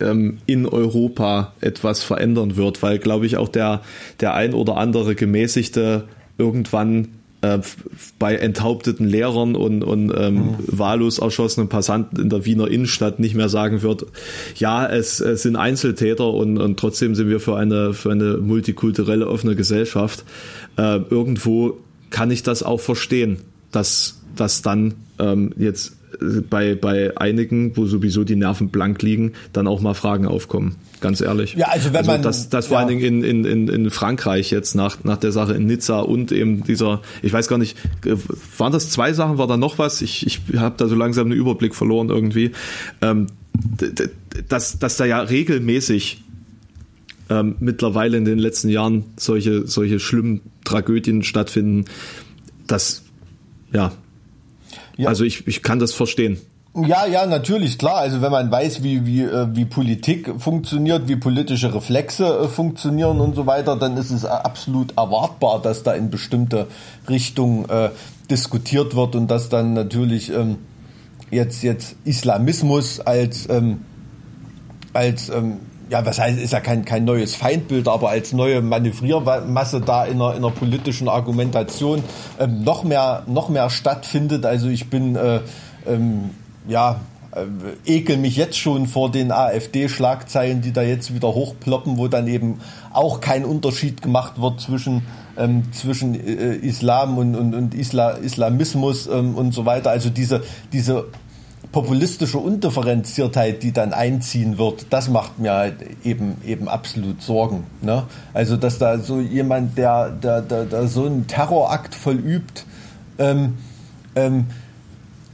ähm, in Europa etwas verändern wird, weil, glaube ich, auch der, der ein oder andere Gemäßigte irgendwann äh, bei enthaupteten Lehrern und, und ähm, mhm. wahllos erschossenen Passanten in der Wiener Innenstadt nicht mehr sagen wird, ja, es, es sind Einzeltäter und, und trotzdem sind wir für eine, für eine multikulturelle offene Gesellschaft. Äh, irgendwo kann ich das auch verstehen, dass, dass dann ähm, jetzt bei, bei einigen, wo sowieso die Nerven blank liegen, dann auch mal Fragen aufkommen. Ganz ehrlich. Ja, also wenn also man. Das, das vor ja. allen Dingen in, in, in Frankreich jetzt nach, nach der Sache in Nizza und eben dieser, ich weiß gar nicht, waren das zwei Sachen, war da noch was? Ich, ich habe da so langsam einen Überblick verloren irgendwie. Ähm, dass, dass da ja regelmäßig ähm, mittlerweile in den letzten Jahren solche, solche schlimmen Tragödien stattfinden, das, ja, ja. Also ich, ich kann das verstehen. Ja, ja, natürlich, klar. Also wenn man weiß, wie, wie, äh, wie Politik funktioniert, wie politische Reflexe äh, funktionieren und so weiter, dann ist es absolut erwartbar, dass da in bestimmte Richtungen äh, diskutiert wird und dass dann natürlich ähm, jetzt, jetzt Islamismus als, ähm, als ähm, ja, was heißt, ist ja kein, kein neues Feindbild, aber als neue Manövriermasse da in einer, in einer politischen Argumentation ähm, noch mehr, noch mehr stattfindet. Also ich bin, äh, ähm, ja, äh, ekel mich jetzt schon vor den AfD-Schlagzeilen, die da jetzt wieder hochploppen, wo dann eben auch kein Unterschied gemacht wird zwischen ähm, zwischen äh, Islam und, und, und Isla, Islamismus ähm, und so weiter. Also diese, diese populistische Undifferenziertheit, die dann einziehen wird, das macht mir halt eben, eben absolut Sorgen. Ne? Also, dass da so jemand, der, der, der, der so einen Terrorakt vollübt, ähm, ähm,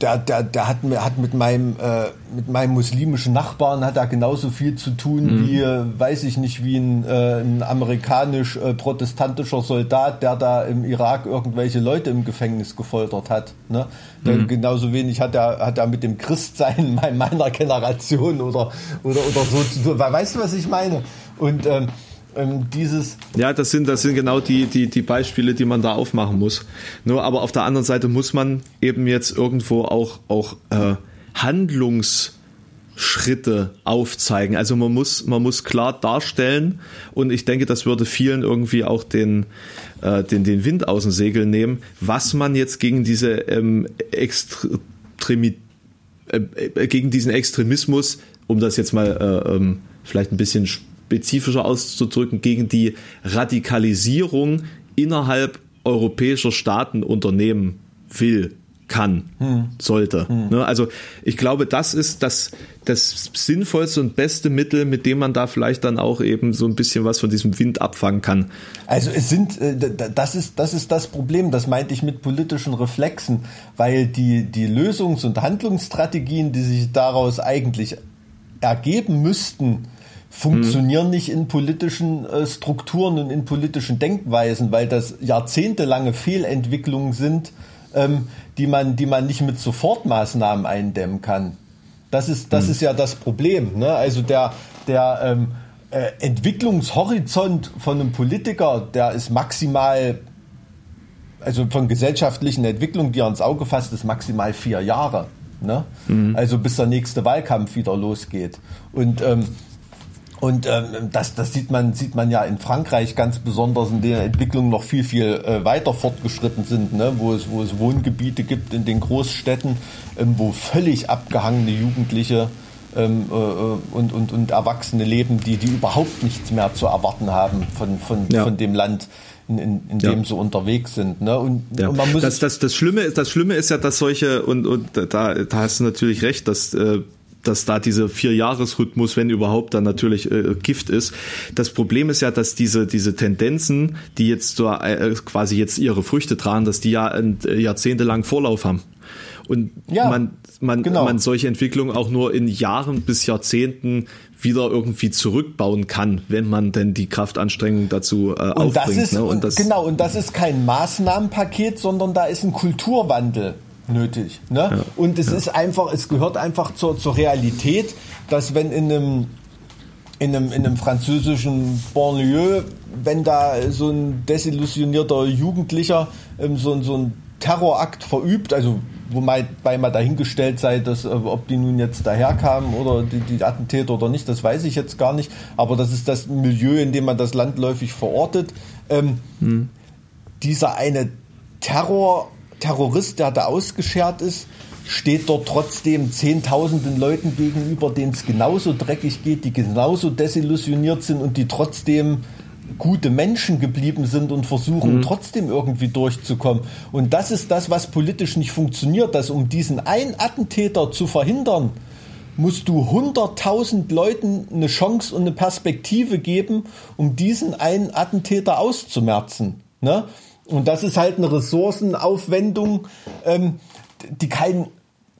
der, der, der hat, hat mit meinem äh, mit meinem muslimischen Nachbarn hat er genauso viel zu tun mhm. wie weiß ich nicht wie ein, äh, ein amerikanisch äh, protestantischer Soldat, der da im Irak irgendwelche Leute im Gefängnis gefoltert hat. Ne? Mhm. Genauso wenig hat er hat er mit dem Christsein meiner Generation oder oder oder so zu tun. Weißt du was ich meine? Und ähm, ähm, dieses. Ja, das sind, das sind genau die, die, die Beispiele, die man da aufmachen muss. Nur, aber auf der anderen Seite muss man eben jetzt irgendwo auch, auch äh, Handlungsschritte aufzeigen. Also man muss, man muss klar darstellen und ich denke, das würde vielen irgendwie auch den, äh, den, den Wind aus den Segeln nehmen, was man jetzt gegen diese ähm, Extremi äh, äh, gegen diesen Extremismus, um das jetzt mal äh, ähm, vielleicht ein bisschen spezifischer auszudrücken, gegen die Radikalisierung innerhalb europäischer Staaten unternehmen will, kann, hm. sollte. Hm. Ne, also ich glaube, das ist das, das sinnvollste und beste Mittel, mit dem man da vielleicht dann auch eben so ein bisschen was von diesem Wind abfangen kann. Also es sind, äh, das ist, das ist das Problem, das meinte ich mit politischen Reflexen, weil die, die Lösungs- und Handlungsstrategien, die sich daraus eigentlich ergeben müssten, funktionieren mhm. nicht in politischen äh, Strukturen und in politischen Denkweisen, weil das jahrzehntelange Fehlentwicklungen sind, ähm, die man, die man nicht mit Sofortmaßnahmen eindämmen kann. Das ist, das mhm. ist ja das Problem. Ne? Also der, der ähm, äh, Entwicklungshorizont von einem Politiker, der ist maximal, also von gesellschaftlichen Entwicklungen, die er ins Auge fasst, ist maximal vier Jahre. Ne? Mhm. Also bis der nächste Wahlkampf wieder losgeht. Und ähm, und ähm, das, das sieht man, sieht man ja in Frankreich ganz besonders, in denen Entwicklungen noch viel, viel äh, weiter fortgeschritten sind, ne? wo, es, wo es Wohngebiete gibt in den Großstädten, ähm, wo völlig abgehangene Jugendliche ähm, äh, äh, und, und, und Erwachsene leben, die, die überhaupt nichts mehr zu erwarten haben von, von, ja. von dem Land. In, in, in dem ja. sie unterwegs sind. Ne? Und, ja. und man muss das, das, das, Schlimme, das Schlimme ist ja, dass solche, und, und da, da hast du natürlich recht, dass äh, dass da dieser Vier-Jahres-Rhythmus, wenn überhaupt, dann natürlich äh, Gift ist. Das Problem ist ja, dass diese, diese Tendenzen, die jetzt so äh, quasi jetzt ihre Früchte tragen, dass die ja ein, äh, jahrzehntelang Vorlauf haben. Und ja, man, man, genau. man solche Entwicklungen auch nur in Jahren bis Jahrzehnten wieder irgendwie zurückbauen kann, wenn man denn die Kraftanstrengung dazu äh, und aufbringt. Das ist, ne? und das, genau, und das ist kein Maßnahmenpaket, sondern da ist ein Kulturwandel nötig. Ne? Ja, und es ja. ist einfach, es gehört einfach zur, zur Realität, dass wenn in einem in einem, in einem französischen Banlieue, wenn da so ein desillusionierter Jugendlicher ähm, so, so ein Terrorakt verübt, also wobei mal dahingestellt sei, dass, äh, ob die nun jetzt daherkamen oder die, die Attentäter oder nicht, das weiß ich jetzt gar nicht, aber das ist das Milieu, in dem man das landläufig verortet. Ähm, hm. Dieser eine Terror Terrorist, der da ausgeschert ist, steht dort trotzdem Zehntausenden Leuten gegenüber, denen es genauso dreckig geht, die genauso desillusioniert sind und die trotzdem gute Menschen geblieben sind und versuchen mhm. trotzdem irgendwie durchzukommen. Und das ist das, was politisch nicht funktioniert, dass um diesen einen Attentäter zu verhindern, musst du 100.000 Leuten eine Chance und eine Perspektive geben, um diesen einen Attentäter auszumerzen. Ne? Und das ist halt eine Ressourcenaufwendung, ähm, die kein,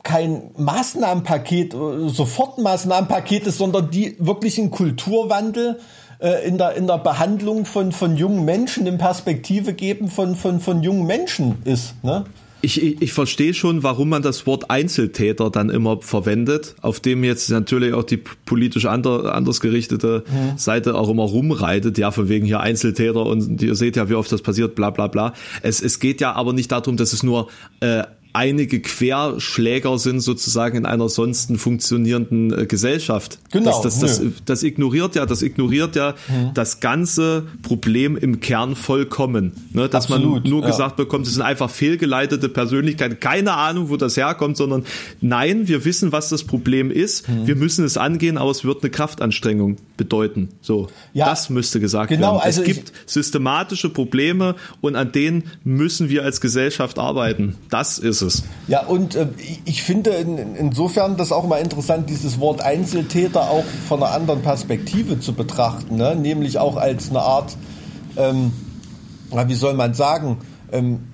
kein Maßnahmenpaket, äh, Sofortmaßnahmenpaket ist, sondern die wirklich einen Kulturwandel äh, in, der, in der Behandlung von, von jungen Menschen, in Perspektive geben von, von, von jungen Menschen ist. Ne? Ich, ich, ich verstehe schon, warum man das Wort Einzeltäter dann immer verwendet, auf dem jetzt natürlich auch die politisch ander, anders gerichtete mhm. Seite auch immer rumreitet, ja, von wegen hier Einzeltäter und ihr seht ja, wie oft das passiert, bla bla bla. Es, es geht ja aber nicht darum, dass es nur äh, einige Querschläger sind sozusagen in einer sonst funktionierenden äh, Gesellschaft. Genau. Das, das, das, das, ignoriert ja, das ignoriert ja mhm. das ganze Problem im Kern vollkommen. Ne? Dass Absolut, man nur ja. gesagt bekommt, es sind einfach fehlgeleitete Persönlichkeiten, keine Ahnung, wo das herkommt, sondern nein, wir wissen, was das Problem ist, mhm. wir müssen es angehen, aber es wird eine Kraftanstrengung bedeuten. So, ja, das müsste gesagt genau, werden. Also es gibt systematische Probleme und an denen müssen wir als Gesellschaft arbeiten. Das ist ist es. Ja, und äh, ich finde in, insofern das auch mal interessant, dieses Wort Einzeltäter auch von einer anderen Perspektive zu betrachten, ne? nämlich auch als eine Art, ähm, wie soll man sagen, ähm,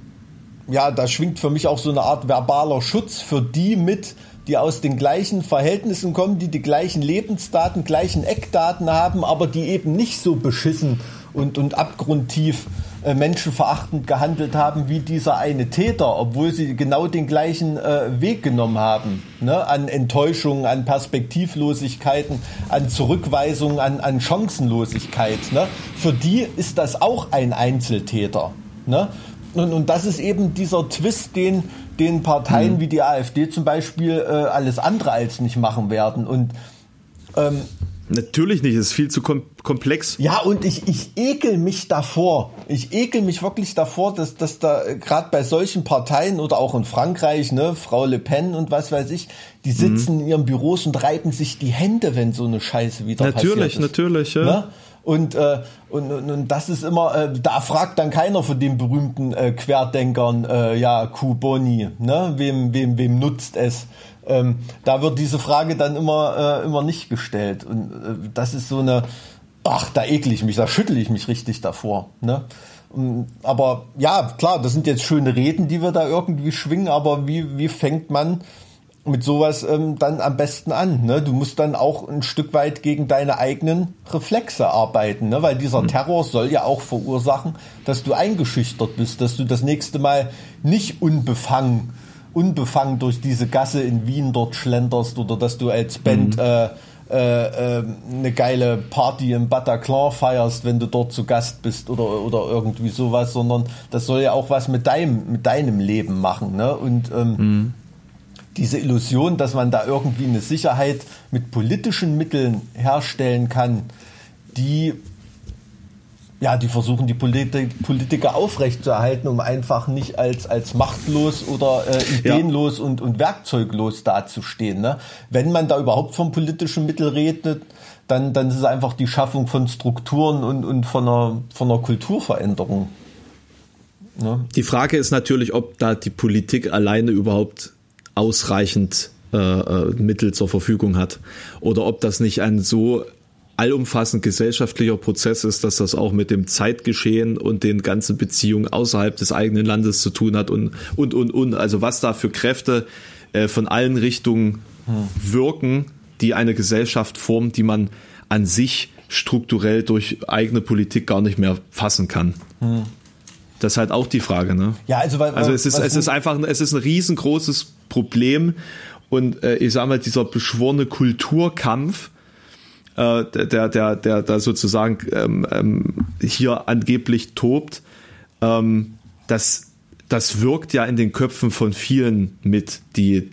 ja, da schwingt für mich auch so eine Art verbaler Schutz für die mit, die aus den gleichen Verhältnissen kommen, die die gleichen Lebensdaten, gleichen Eckdaten haben, aber die eben nicht so beschissen und, und abgrundtief äh, menschenverachtend gehandelt haben wie dieser eine Täter, obwohl sie genau den gleichen äh, Weg genommen haben. Ne? An Enttäuschungen, an Perspektivlosigkeiten, an Zurückweisungen, an, an Chancenlosigkeit. Ne? Für die ist das auch ein Einzeltäter. Ne? Und, und das ist eben dieser Twist, den, den Parteien mhm. wie die AfD zum Beispiel äh, alles andere als nicht machen werden. Und ähm, Natürlich nicht, es ist viel zu kom komplex. Ja, und ich, ich ekel mich davor. Ich ekel mich wirklich davor, dass, dass da äh, gerade bei solchen Parteien oder auch in Frankreich, ne, Frau Le Pen und was weiß ich, die sitzen mhm. in ihren Büros und reiben sich die Hände, wenn so eine Scheiße wieder natürlich, passiert. Natürlich, natürlich, ja. Ne? Und, äh, und, und, und das ist immer, äh, da fragt dann keiner von den berühmten äh, Querdenkern, äh, ja, Q Boni, ne? Wem, wem, wem nutzt es? Ähm, da wird diese Frage dann immer, äh, immer nicht gestellt. Und äh, das ist so eine, ach, da ekel ich mich, da schüttel ich mich richtig davor. Ne? Aber ja, klar, das sind jetzt schöne Reden, die wir da irgendwie schwingen, aber wie, wie fängt man mit sowas ähm, dann am besten an? Ne? Du musst dann auch ein Stück weit gegen deine eigenen Reflexe arbeiten, ne? weil dieser mhm. Terror soll ja auch verursachen, dass du eingeschüchtert bist, dass du das nächste Mal nicht unbefangen unbefangen durch diese Gasse in Wien dort schlenderst oder dass du als Band mhm. äh, äh, äh, eine geile Party im Bataclan feierst, wenn du dort zu Gast bist oder, oder irgendwie sowas, sondern das soll ja auch was mit deinem, mit deinem Leben machen. Ne? Und ähm, mhm. diese Illusion, dass man da irgendwie eine Sicherheit mit politischen Mitteln herstellen kann, die ja, die versuchen die Polit Politiker aufrechtzuerhalten, um einfach nicht als, als machtlos oder äh, ideenlos ja. und, und werkzeuglos dazustehen. Ne? Wenn man da überhaupt von politischen Mitteln redet, dann, dann ist es einfach die Schaffung von Strukturen und, und von, einer, von einer Kulturveränderung. Ne? Die Frage ist natürlich, ob da die Politik alleine überhaupt ausreichend äh, äh Mittel zur Verfügung hat oder ob das nicht ein so allumfassend gesellschaftlicher Prozess ist, dass das auch mit dem Zeitgeschehen und den ganzen Beziehungen außerhalb des eigenen Landes zu tun hat und, und, und, und. Also was da für Kräfte äh, von allen Richtungen hm. wirken, die eine Gesellschaft formen, die man an sich strukturell durch eigene Politik gar nicht mehr fassen kann. Hm. Das ist halt auch die Frage, ne? Ja, also, weil, also es ist, es ist einfach, es ist ein riesengroßes Problem und äh, ich sage mal, dieser beschworene Kulturkampf, äh, der, der, der da sozusagen ähm, ähm, hier angeblich tobt, ähm, das, das wirkt ja in den Köpfen von vielen mit, die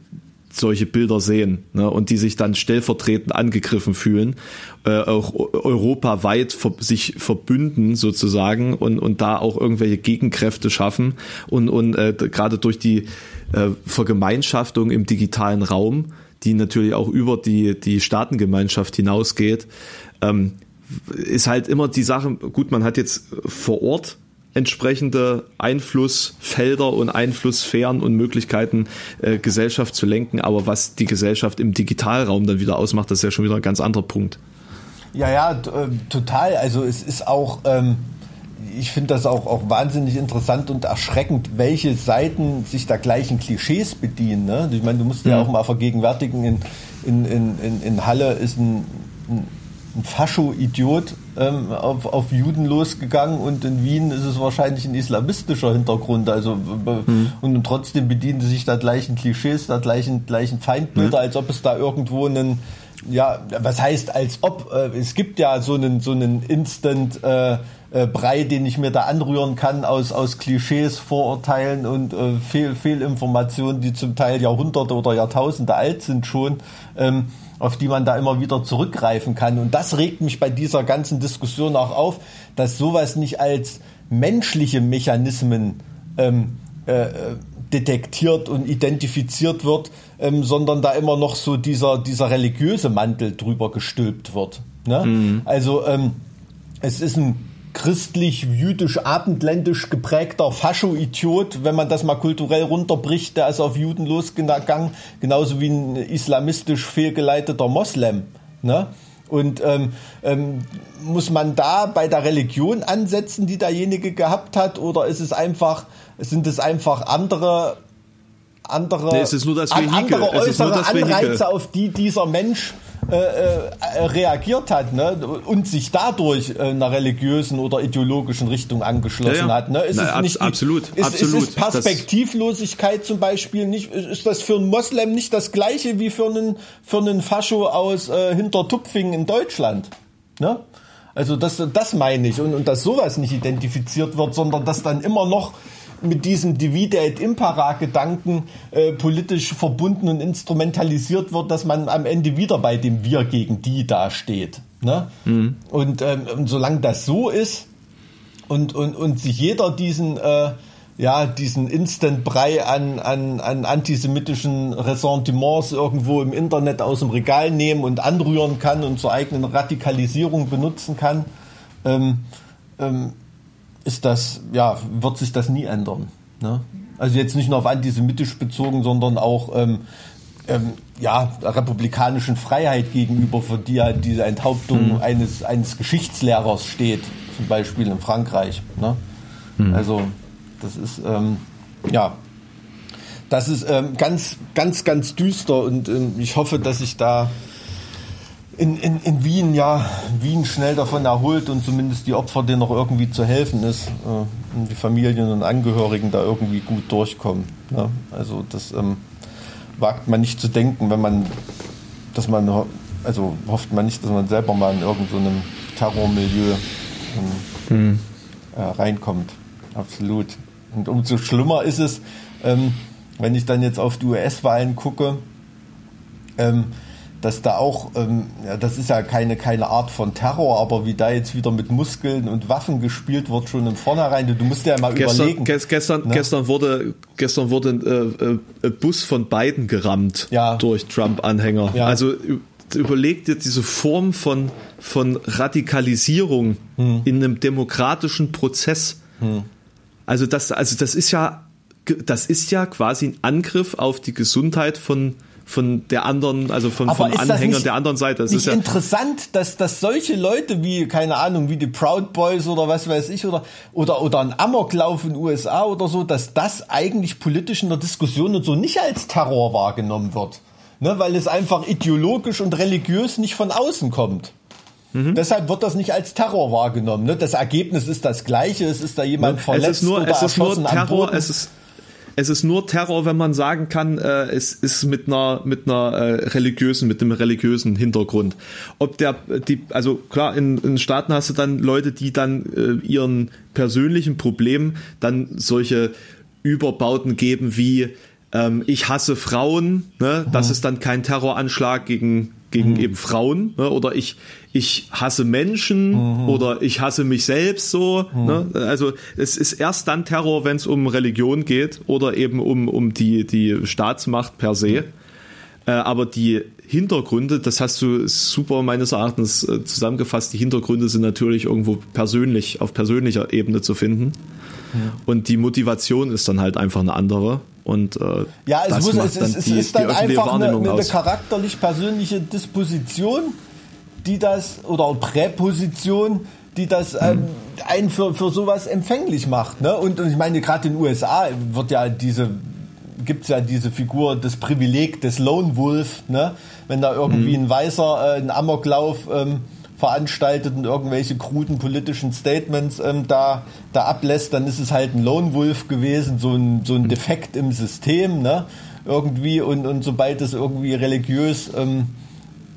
solche Bilder sehen ne, und die sich dann stellvertretend angegriffen fühlen, äh, auch europaweit ver sich verbünden sozusagen und, und da auch irgendwelche Gegenkräfte schaffen und, und äh, gerade durch die äh, Vergemeinschaftung im digitalen Raum die natürlich auch über die, die Staatengemeinschaft hinausgeht, ähm, ist halt immer die Sache, gut, man hat jetzt vor Ort entsprechende Einflussfelder und Einflusssphären und Möglichkeiten, äh, Gesellschaft zu lenken, aber was die Gesellschaft im Digitalraum dann wieder ausmacht, das ist ja schon wieder ein ganz anderer Punkt. Ja, ja, äh, total. Also es ist auch, ähm, ich finde das auch, auch wahnsinnig interessant und erschreckend, welche Seiten sich da gleichen Klischees bedienen. Ne? Ich meine, du musst ja. ja auch mal vergegenwärtigen, in, in, in, in Halle ist ein, ein ein Fascho-Idiot ähm, auf, auf Juden losgegangen und in Wien ist es wahrscheinlich ein islamistischer Hintergrund. Also mhm. und trotzdem bedienen sie sich da gleichen Klischees, da gleichen, gleichen Feindbilder, mhm. als ob es da irgendwo einen ja, was heißt als ob? Äh, es gibt ja so einen so einen Instant äh, äh, Brei, den ich mir da anrühren kann aus aus Klischees, Vorurteilen und äh, Fehl, Fehlinformationen, die zum Teil Jahrhunderte oder Jahrtausende alt sind schon. Ähm, auf die man da immer wieder zurückgreifen kann. Und das regt mich bei dieser ganzen Diskussion auch auf, dass sowas nicht als menschliche Mechanismen ähm, äh, detektiert und identifiziert wird, ähm, sondern da immer noch so dieser, dieser religiöse Mantel drüber gestülpt wird. Ne? Mhm. Also ähm, es ist ein christlich-jüdisch-abendländisch geprägter Fascho-Idiot, wenn man das mal kulturell runterbricht, der ist auf Juden losgegangen, genauso wie ein islamistisch fehlgeleiteter Moslem. Ne? Und ähm, ähm, muss man da bei der Religion ansetzen, die derjenige gehabt hat, oder ist es einfach, sind es einfach andere andere, nee, es ist nur das andere äußere Anreize, auf die dieser Mensch äh, äh, reagiert hat ne? und sich dadurch äh, einer religiösen oder ideologischen Richtung angeschlossen ja, ja. hat. Ne? Ist Na, es nicht absolut, ist, absolut. Ist, ist Perspektivlosigkeit das zum Beispiel nicht, ist das für einen Moslem nicht das gleiche wie für einen, für einen Fascho aus äh, Hintertupfingen in Deutschland? Ne? Also das, das meine ich und, und dass sowas nicht identifiziert wird, sondern dass dann immer noch mit diesem Divide et Impera Gedanken äh, politisch verbunden und instrumentalisiert wird, dass man am Ende wieder bei dem Wir gegen die dasteht. Ne? Mhm. Und, ähm, und solange das so ist und, und, und sich jeder diesen äh, ja, diesen Instant-Brei an, an, an antisemitischen Ressentiments irgendwo im Internet aus dem Regal nehmen und anrühren kann und zur eigenen Radikalisierung benutzen kann, ähm, ähm, ist das, ja, wird sich das nie ändern. Ne? Also jetzt nicht nur auf antisemitisch bezogen, sondern auch ähm, ähm, ja, republikanischen Freiheit gegenüber, für die ja diese Enthauptung mhm. eines, eines Geschichtslehrers steht, zum Beispiel in Frankreich. Ne? Mhm. Also das ist ähm, ja das ist ähm, ganz, ganz, ganz düster und ähm, ich hoffe, dass ich da in, in, in Wien, ja, Wien schnell davon erholt und zumindest die Opfer, denen noch irgendwie zu helfen ist, äh, und die Familien und Angehörigen da irgendwie gut durchkommen. Ne? Also das ähm, wagt man nicht zu denken, wenn man, dass man, also hofft man nicht, dass man selber mal in irgendeinem so Terrormilieu ähm, mhm. äh, reinkommt. Absolut. Und umso schlimmer ist es, ähm, wenn ich dann jetzt auf die US-Wahlen gucke, ähm, dass da auch, ähm, ja, das ist ja keine, keine Art von Terror, aber wie da jetzt wieder mit Muskeln und Waffen gespielt wird, schon im Vornherein, du musst dir ja mal gestern, überlegen. Gestern, ne? gestern wurde, gestern wurde ein äh, äh, Bus von Biden gerammt ja. durch Trump-Anhänger. Ja. Also überleg dir diese Form von, von Radikalisierung hm. in einem demokratischen Prozess. Hm. Also das, also das ist ja, das ist ja quasi ein Angriff auf die Gesundheit von von der anderen, also von, von Anhängern der anderen Seite. Das ist ja interessant, dass, dass solche Leute wie, keine Ahnung, wie die Proud Boys oder was weiß ich, oder, oder, oder ein Amoklauf in den USA oder so, dass das eigentlich politisch in der Diskussion und so nicht als Terror wahrgenommen wird. Ne, weil es einfach ideologisch und religiös nicht von außen kommt. Mhm. Deshalb wird das nicht als Terror wahrgenommen. Ne? Das Ergebnis ist das gleiche. Es ist da jemand verletzt es ist nur, oder es ist nur Terror. Es ist es ist nur Terror, wenn man sagen kann, äh, es ist mit einer mit einer äh, religiösen, mit einem religiösen Hintergrund. Ob der die, also klar, in, in Staaten hast du dann Leute, die dann äh, ihren persönlichen Problemen dann solche Überbauten geben wie ähm, ich hasse Frauen, ne? das mhm. ist dann kein Terroranschlag gegen gegen mhm. eben Frauen ne? oder ich ich hasse Menschen mhm. oder ich hasse mich selbst so. Mhm. Ne? Also es ist erst dann Terror, wenn es um Religion geht oder eben um, um die, die Staatsmacht per se. Äh, aber die Hintergründe, das hast du super meines Erachtens äh, zusammengefasst, die Hintergründe sind natürlich irgendwo persönlich, auf persönlicher Ebene zu finden. Und die Motivation ist dann halt einfach eine andere. Und äh, ja, es, muss, es, es, es die, ist dann einfach eine, eine charakterlich persönliche Disposition, die das, oder Präposition, die das ähm, einen für, für sowas empfänglich macht. Ne? Und, und ich meine, gerade in den USA wird ja diese gibt es ja diese Figur, das Privileg des Lone Wolf, ne? wenn da irgendwie mhm. ein Weißer äh, einen Amoklauf ähm, veranstaltet und irgendwelche kruden politischen Statements ähm, da, da ablässt, dann ist es halt ein Lone Wolf gewesen, so ein, so ein Defekt im System, ne? Irgendwie und, und sobald es irgendwie religiös ähm,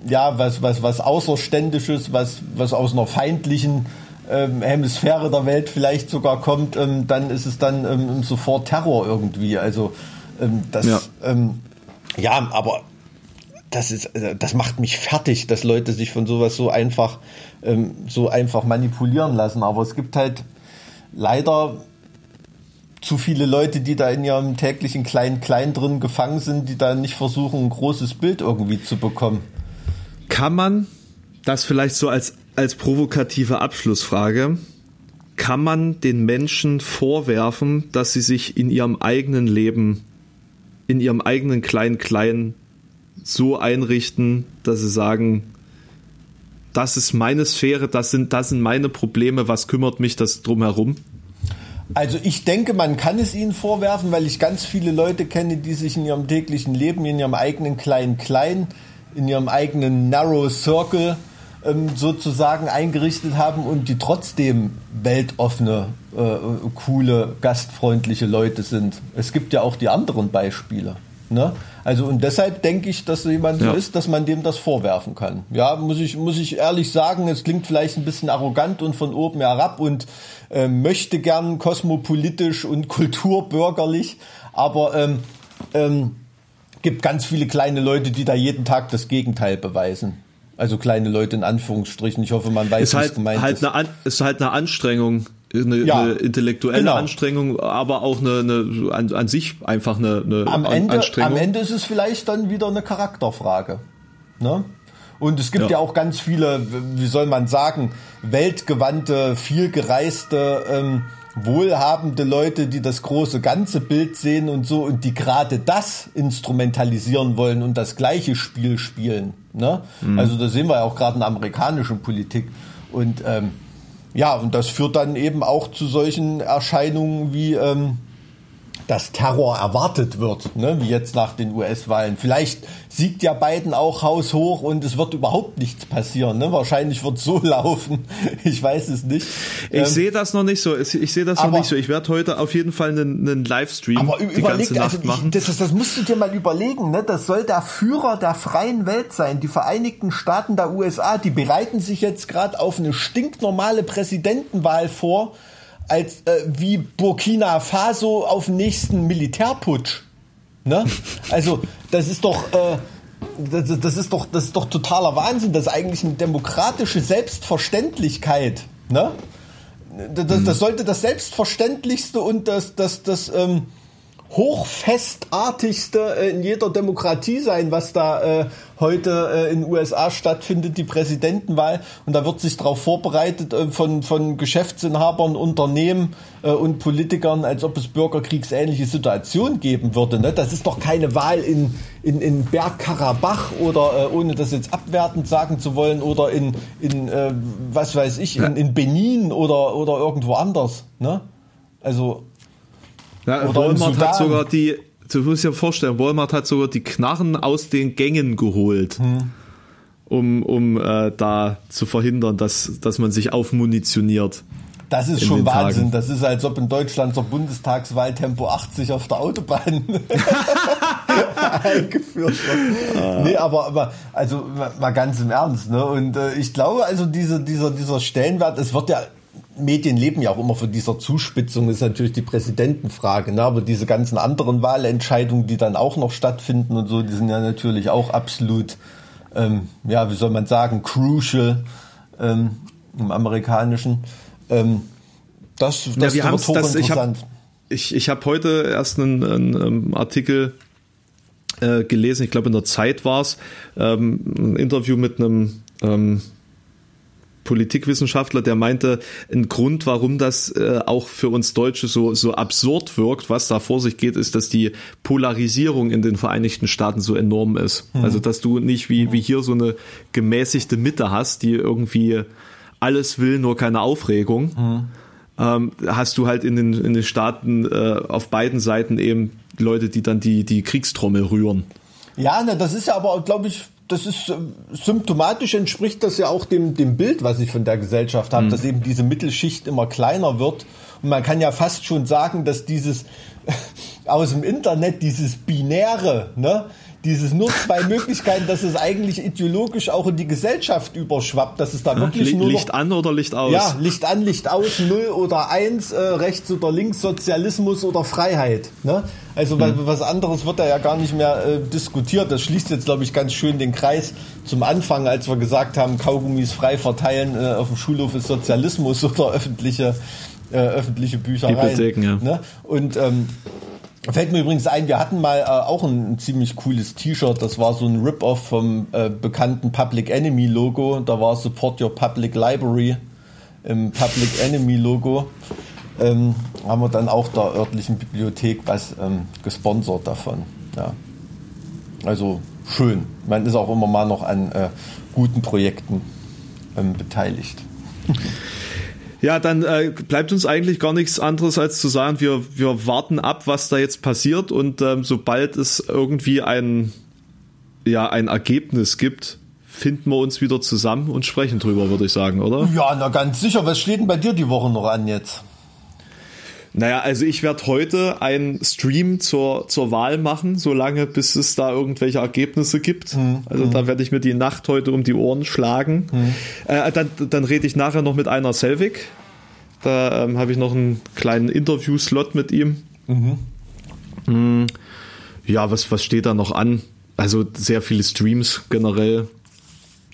ja, was, was, was Außerständisches, was, was aus einer feindlichen ähm, Hemisphäre der Welt vielleicht sogar kommt, ähm, dann ist es dann ähm, sofort Terror irgendwie. Also ähm, das, ja. Ja, aber das ist, äh, das macht mich fertig, dass Leute sich von sowas so einfach, ähm, so einfach manipulieren lassen. Aber es gibt halt leider zu viele Leute, die da in ihrem täglichen Klein-Klein drin gefangen sind, die da nicht versuchen, ein großes Bild irgendwie zu bekommen. Kann man das vielleicht so als, als provokative Abschlussfrage, kann man den Menschen vorwerfen, dass sie sich in ihrem eigenen Leben, in ihrem eigenen Klein-Klein so einrichten, dass sie sagen, das ist meine Sphäre, das sind, das sind meine Probleme, was kümmert mich das drumherum? Also ich denke, man kann es ihnen vorwerfen, weil ich ganz viele Leute kenne, die sich in ihrem täglichen Leben, in ihrem eigenen kleinen Klein, in ihrem eigenen Narrow Circle ähm, sozusagen eingerichtet haben und die trotzdem weltoffene, äh, coole, gastfreundliche Leute sind. Es gibt ja auch die anderen Beispiele. Ne? Also und deshalb denke ich, dass jemand ja. so ist, dass man dem das vorwerfen kann. Ja, muss ich muss ich ehrlich sagen, es klingt vielleicht ein bisschen arrogant und von oben herab und äh, möchte gern kosmopolitisch und kulturbürgerlich, aber ähm, ähm, gibt ganz viele kleine Leute, die da jeden Tag das Gegenteil beweisen. Also kleine Leute in Anführungsstrichen. Ich hoffe, man weiß, ist was halt, gemeint halt ist. Eine An ist halt eine Anstrengung, eine, ja, eine intellektuelle genau. Anstrengung, aber auch eine, eine an, an, sich einfach eine, eine am Ende, Anstrengung. Am Ende ist es vielleicht dann wieder eine Charakterfrage. Ne? Und es gibt ja. ja. auch ganz viele, wie soll man sagen, weltgewandte, vielgereiste, ähm, wohlhabende Leute, die das große ganze Bild sehen und so und die gerade das instrumentalisieren wollen und das gleiche Spiel spielen. Ne? Mhm. Also da sehen wir ja auch gerade in der amerikanischen Politik. Und ähm, ja, und das führt dann eben auch zu solchen Erscheinungen wie ähm, dass Terror erwartet wird, ne? wie jetzt nach den US-Wahlen. Vielleicht siegt ja Biden auch haushoch und es wird überhaupt nichts passieren. Ne? Wahrscheinlich wird es so laufen. Ich weiß es nicht. Ich ähm, sehe das noch nicht so. Ich, ich sehe das aber, noch nicht so. Ich werde heute auf jeden Fall einen, einen Livestream aber die ganze Nacht also machen. Ich, das, das musst du dir mal überlegen. Ne? Das soll der Führer der freien Welt sein. Die Vereinigten Staaten der USA, die bereiten sich jetzt gerade auf eine stinknormale Präsidentenwahl vor als äh, wie Burkina Faso auf den nächsten Militärputsch. Ne? Also das ist doch äh, das, das, ist doch das ist doch totaler Wahnsinn. Das ist eigentlich eine demokratische Selbstverständlichkeit. Ne? Das, das, das sollte das Selbstverständlichste und das das das ähm, hochfestartigste äh, in jeder Demokratie sein, was da äh, heute äh, in den USA stattfindet, die Präsidentenwahl. Und da wird sich darauf vorbereitet äh, von, von Geschäftsinhabern, Unternehmen äh, und Politikern, als ob es bürgerkriegsähnliche Situation geben würde. Ne? Das ist doch keine Wahl in, in, in Bergkarabach oder, äh, ohne das jetzt abwertend sagen zu wollen, oder in, in äh, was weiß ich, in, in Benin oder, oder irgendwo anders. Ne? Also ja, Walmart hat sogar die, du musst dir vorstellen, Walmart hat sogar die Knarren aus den Gängen geholt. Hm. Um, um äh, da zu verhindern, dass, dass man sich aufmunitioniert. Das ist schon Wahnsinn. Tagen. Das ist, als ob in Deutschland zur Bundestagswahl Tempo 80 auf der Autobahn eingeführt wird. Ah. Nee, aber, aber also mal ganz im Ernst. Ne? Und äh, ich glaube, also diese, dieser, dieser Stellenwert, es wird ja Medien leben ja auch immer von dieser Zuspitzung, ist natürlich die Präsidentenfrage. Ne? Aber diese ganzen anderen Wahlentscheidungen, die dann auch noch stattfinden und so, die sind ja natürlich auch absolut, ähm, ja, wie soll man sagen, crucial ähm, im amerikanischen. Ähm, das das ja, wird hochinteressant. Ich habe ich, ich hab heute erst einen, einen, einen ähm, Artikel äh, gelesen, ich glaube in der Zeit war es, ähm, ein Interview mit einem ähm, Politikwissenschaftler, der meinte, ein Grund, warum das äh, auch für uns Deutsche so, so absurd wirkt, was da vor sich geht, ist, dass die Polarisierung in den Vereinigten Staaten so enorm ist. Mhm. Also, dass du nicht wie, wie hier so eine gemäßigte Mitte hast, die irgendwie alles will, nur keine Aufregung. Mhm. Ähm, hast du halt in den, in den Staaten äh, auf beiden Seiten eben Leute, die dann die, die Kriegstrommel rühren. Ja, ne, das ist ja aber, glaube ich, das ist äh, symptomatisch entspricht das ja auch dem, dem Bild, was ich von der Gesellschaft habe, mhm. dass eben diese Mittelschicht immer kleiner wird. Und man kann ja fast schon sagen, dass dieses aus dem Internet, dieses Binäre, ne, dieses nur zwei Möglichkeiten, dass es eigentlich ideologisch auch in die Gesellschaft überschwappt, dass es da wirklich ja, nur Licht noch, an oder Licht aus? Ja, Licht an, Licht aus, null oder eins, äh, rechts oder links, Sozialismus oder Freiheit. Ne? Also hm. was anderes wird da ja gar nicht mehr äh, diskutiert. Das schließt jetzt, glaube ich, ganz schön den Kreis zum Anfang, als wir gesagt haben, Kaugummis frei verteilen äh, auf dem Schulhof ist Sozialismus oder öffentliche äh, öffentliche Büchereien. Bibliotheken, ja. Ne? Und ähm, Fällt mir übrigens ein, wir hatten mal äh, auch ein, ein, ziemlich cooles T-Shirt. Das war so ein Rip-Off vom äh, bekannten Public Enemy Logo. Da war Support Your Public Library im Public Enemy Logo. Ähm, haben wir dann auch der örtlichen Bibliothek was ähm, gesponsert davon. Ja. Also schön. Man ist auch immer mal noch an äh, guten Projekten ähm, beteiligt. Ja, dann äh, bleibt uns eigentlich gar nichts anderes als zu sagen, wir, wir warten ab, was da jetzt passiert und ähm, sobald es irgendwie ein, ja, ein Ergebnis gibt, finden wir uns wieder zusammen und sprechen drüber, würde ich sagen, oder? Ja, na ganz sicher. Was steht denn bei dir die Woche noch an jetzt? Naja, also ich werde heute einen Stream zur, zur Wahl machen, solange bis es da irgendwelche Ergebnisse gibt. Mhm. Also da werde ich mir die Nacht heute um die Ohren schlagen. Mhm. Äh, dann, dann rede ich nachher noch mit einer Selvig. Da ähm, habe ich noch einen kleinen Interview-Slot mit ihm. Mhm. Hm, ja, was, was steht da noch an? Also sehr viele Streams generell.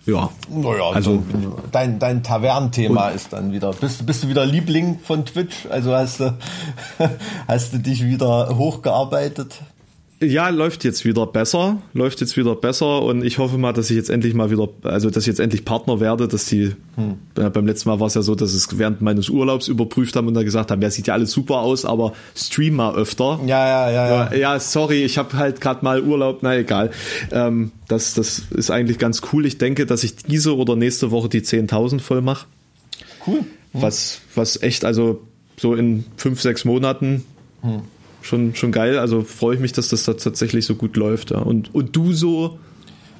Ja. Naja, also dein, dein Tavernenthema ist dann wieder. Bist, bist du wieder Liebling von Twitch? Also hast du, hast du dich wieder hochgearbeitet? Ja, läuft jetzt wieder besser, läuft jetzt wieder besser und ich hoffe mal, dass ich jetzt endlich mal wieder, also dass ich jetzt endlich Partner werde, dass die, hm. äh, beim letzten Mal war es ja so, dass es während meines Urlaubs überprüft haben und dann gesagt haben, ja, sieht ja alles super aus, aber stream mal öfter. Ja, ja, ja. Ja, ja sorry, ich habe halt gerade mal Urlaub, na egal. Ähm, das, das ist eigentlich ganz cool. Ich denke, dass ich diese oder nächste Woche die 10.000 voll mache. Cool. Hm. Was, was echt, also so in fünf, sechs Monaten hm schon, schon geil. Also freue ich mich, dass das da tatsächlich so gut läuft. Ja. Und, und du so?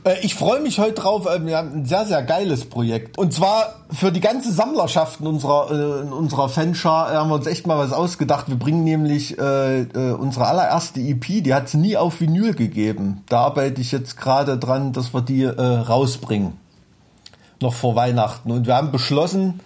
Äh, ich freue mich heute drauf. Äh, wir haben ein sehr, sehr geiles Projekt. Und zwar für die ganze Sammlerschaft in unserer, äh, in unserer Fanschar haben wir uns echt mal was ausgedacht. Wir bringen nämlich äh, unsere allererste EP, die hat es nie auf Vinyl gegeben. Da arbeite ich jetzt gerade dran, dass wir die äh, rausbringen. Noch vor Weihnachten. Und wir haben beschlossen,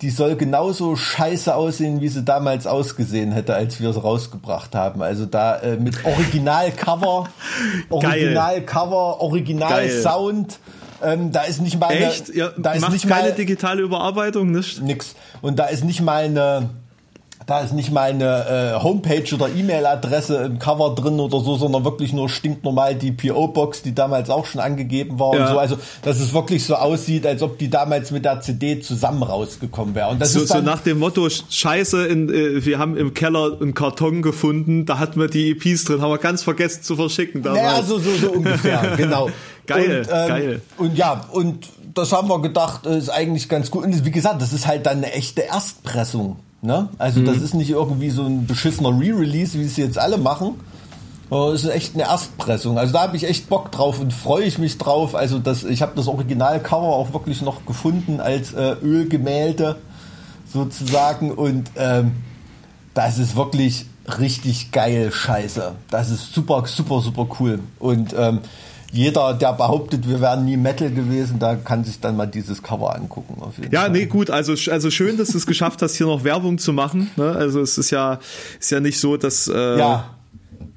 die soll genauso scheiße aussehen, wie sie damals ausgesehen hätte, als wir sie rausgebracht haben. Also da äh, mit Original-Cover, Original-Cover, Original-Sound. Ähm, da ist nicht mal eine, Echt? Ja, da ist nicht keine mal, digitale Überarbeitung, nicht? Nix. Und da ist nicht mal eine da ist nicht mal eine äh, Homepage oder E-Mail-Adresse im Cover drin oder so, sondern wirklich nur stinknormal die PO-Box, die damals auch schon angegeben war ja. und so. Also, dass es wirklich so aussieht, als ob die damals mit der CD zusammen rausgekommen wäre. Und das so, ist dann, so nach dem Motto, scheiße, in, äh, wir haben im Keller einen Karton gefunden, da hatten wir die EPs drin, haben wir ganz vergessen zu verschicken damals. Ja, so, so, so ungefähr, genau. Geil, und, ähm, geil. Und ja, und das haben wir gedacht, ist eigentlich ganz gut. Und wie gesagt, das ist halt dann eine echte Erstpressung. Ne? Also mhm. das ist nicht irgendwie so ein beschissener Re-Release, wie es jetzt alle machen. Es ist echt eine Erstpressung. Also da habe ich echt Bock drauf und freue ich mich drauf. Also das, ich habe das Originalcover auch wirklich noch gefunden als äh, Ölgemälde sozusagen und ähm, das ist wirklich richtig geil Scheiße. Das ist super, super, super cool. Und ähm, jeder, der behauptet, wir wären nie Metal gewesen, da kann sich dann mal dieses Cover angucken. ja, Fall. nee, gut, also, also schön, dass du es geschafft hast, hier noch Werbung zu machen. Ne? Also es ist ja, ist ja nicht so, dass, äh, ja.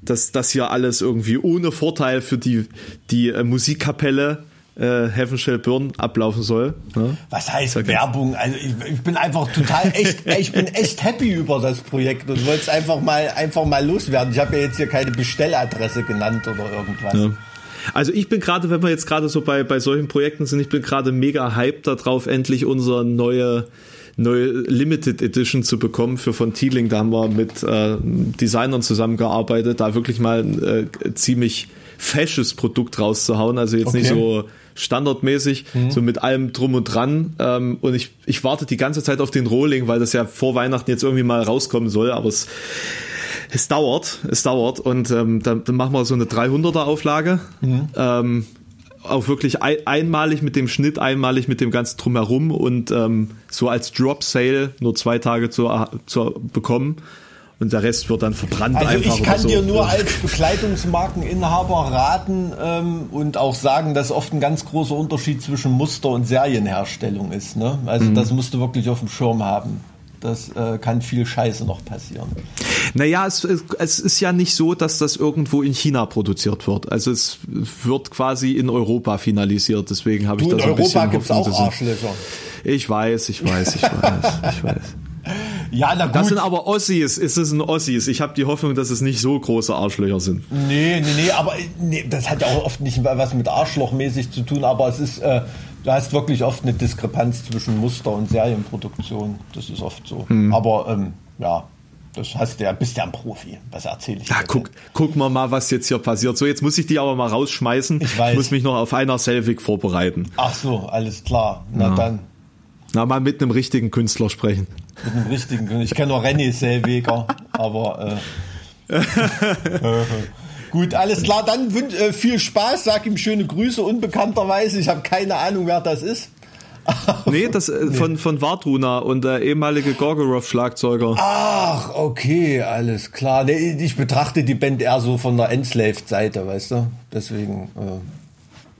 dass das hier alles irgendwie ohne Vorteil für die, die äh, Musikkapelle äh, Heaven Shall Burn ablaufen soll. Ne? Was heißt ja Werbung? Also ich, ich, bin einfach total echt, ich bin echt happy über das Projekt und wollte es einfach mal einfach mal loswerden. Ich habe ja jetzt hier keine Bestelladresse genannt oder irgendwas. Ja. Also ich bin gerade, wenn wir jetzt gerade so bei, bei solchen Projekten sind, ich bin gerade mega hyped darauf, endlich unsere neue neue Limited Edition zu bekommen für von Teeling. Da haben wir mit äh, Designern zusammengearbeitet, da wirklich mal ein äh, ziemlich fesches Produkt rauszuhauen. Also jetzt okay. nicht so standardmäßig, mhm. so mit allem drum und dran. Ähm, und ich, ich warte die ganze Zeit auf den Rolling, weil das ja vor Weihnachten jetzt irgendwie mal rauskommen soll, aber es es dauert, es dauert und ähm, dann, dann machen wir so eine 300er Auflage. Mhm. Ähm, auch wirklich ein, einmalig mit dem Schnitt, einmalig mit dem ganzen Drumherum und ähm, so als Drop Sale nur zwei Tage zu, zu bekommen und der Rest wird dann verbrannt also einfach. Ich kann so. dir nur als Bekleidungsmarkeninhaber raten ähm, und auch sagen, dass oft ein ganz großer Unterschied zwischen Muster und Serienherstellung ist. Ne? Also mhm. das musst du wirklich auf dem Schirm haben. Das äh, kann viel Scheiße noch passieren. Naja, es, es ist ja nicht so, dass das irgendwo in China produziert wird. Also es wird quasi in Europa finalisiert. Deswegen habe ich du, da so ein bisschen In Europa gibt es auch Arschlöcher. Ich weiß, ich weiß, ich weiß, ich weiß. Ja, na gut. Das sind aber Ossis. Es ist ein Ossis. Ich habe die Hoffnung, dass es nicht so große Arschlöcher sind. Nee, nee, nee, aber nee, das hat ja auch oft nicht was mit Arschlochmäßig zu tun, aber es ist, äh, du hast wirklich oft eine Diskrepanz zwischen Muster und Serienproduktion. Das ist oft so. Hm. Aber ähm, ja, das hast du ja, bist ja ein Profi. Was erzähle ich dir? Ja, guck, guck mal mal, was jetzt hier passiert. So, jetzt muss ich die aber mal rausschmeißen. Ich, weiß. ich muss mich noch auf einer Selvig vorbereiten. Ach so, alles klar. Na ja. dann. Na, mal mit einem richtigen Künstler sprechen. Mit einem richtigen Künstler. Ich kenne nur René Selweger, aber äh, gut, alles klar. Dann äh, viel Spaß, sag ihm schöne Grüße, unbekannterweise. Ich habe keine Ahnung, wer das ist. nee, das äh, nee. von, von Wartruna und der ehemalige Gorgoroth-Schlagzeuger. Ach, okay, alles klar. Nee, ich betrachte die Band eher so von der Enslaved-Seite, weißt du? Deswegen. Äh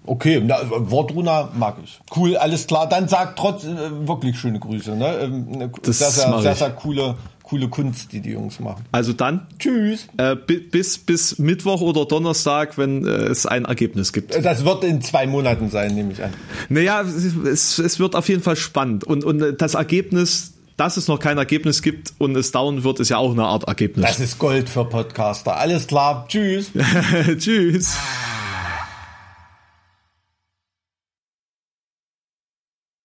Okay, na, Wortruna mag ich. Cool, alles klar. Dann sagt trotz äh, wirklich schöne Grüße. Ne? Ähm, ne, das sehr, sehr, sehr, sehr coole, coole Kunst, die die Jungs machen. Also dann. Tschüss. Äh, bis, bis Mittwoch oder Donnerstag, wenn äh, es ein Ergebnis gibt. Das wird in zwei Monaten sein, nehme ich an. Naja, es, es wird auf jeden Fall spannend. Und, und das Ergebnis, dass es noch kein Ergebnis gibt und es dauern wird, ist ja auch eine Art Ergebnis. Das ist Gold für Podcaster. Alles klar. Tschüss. Tschüss.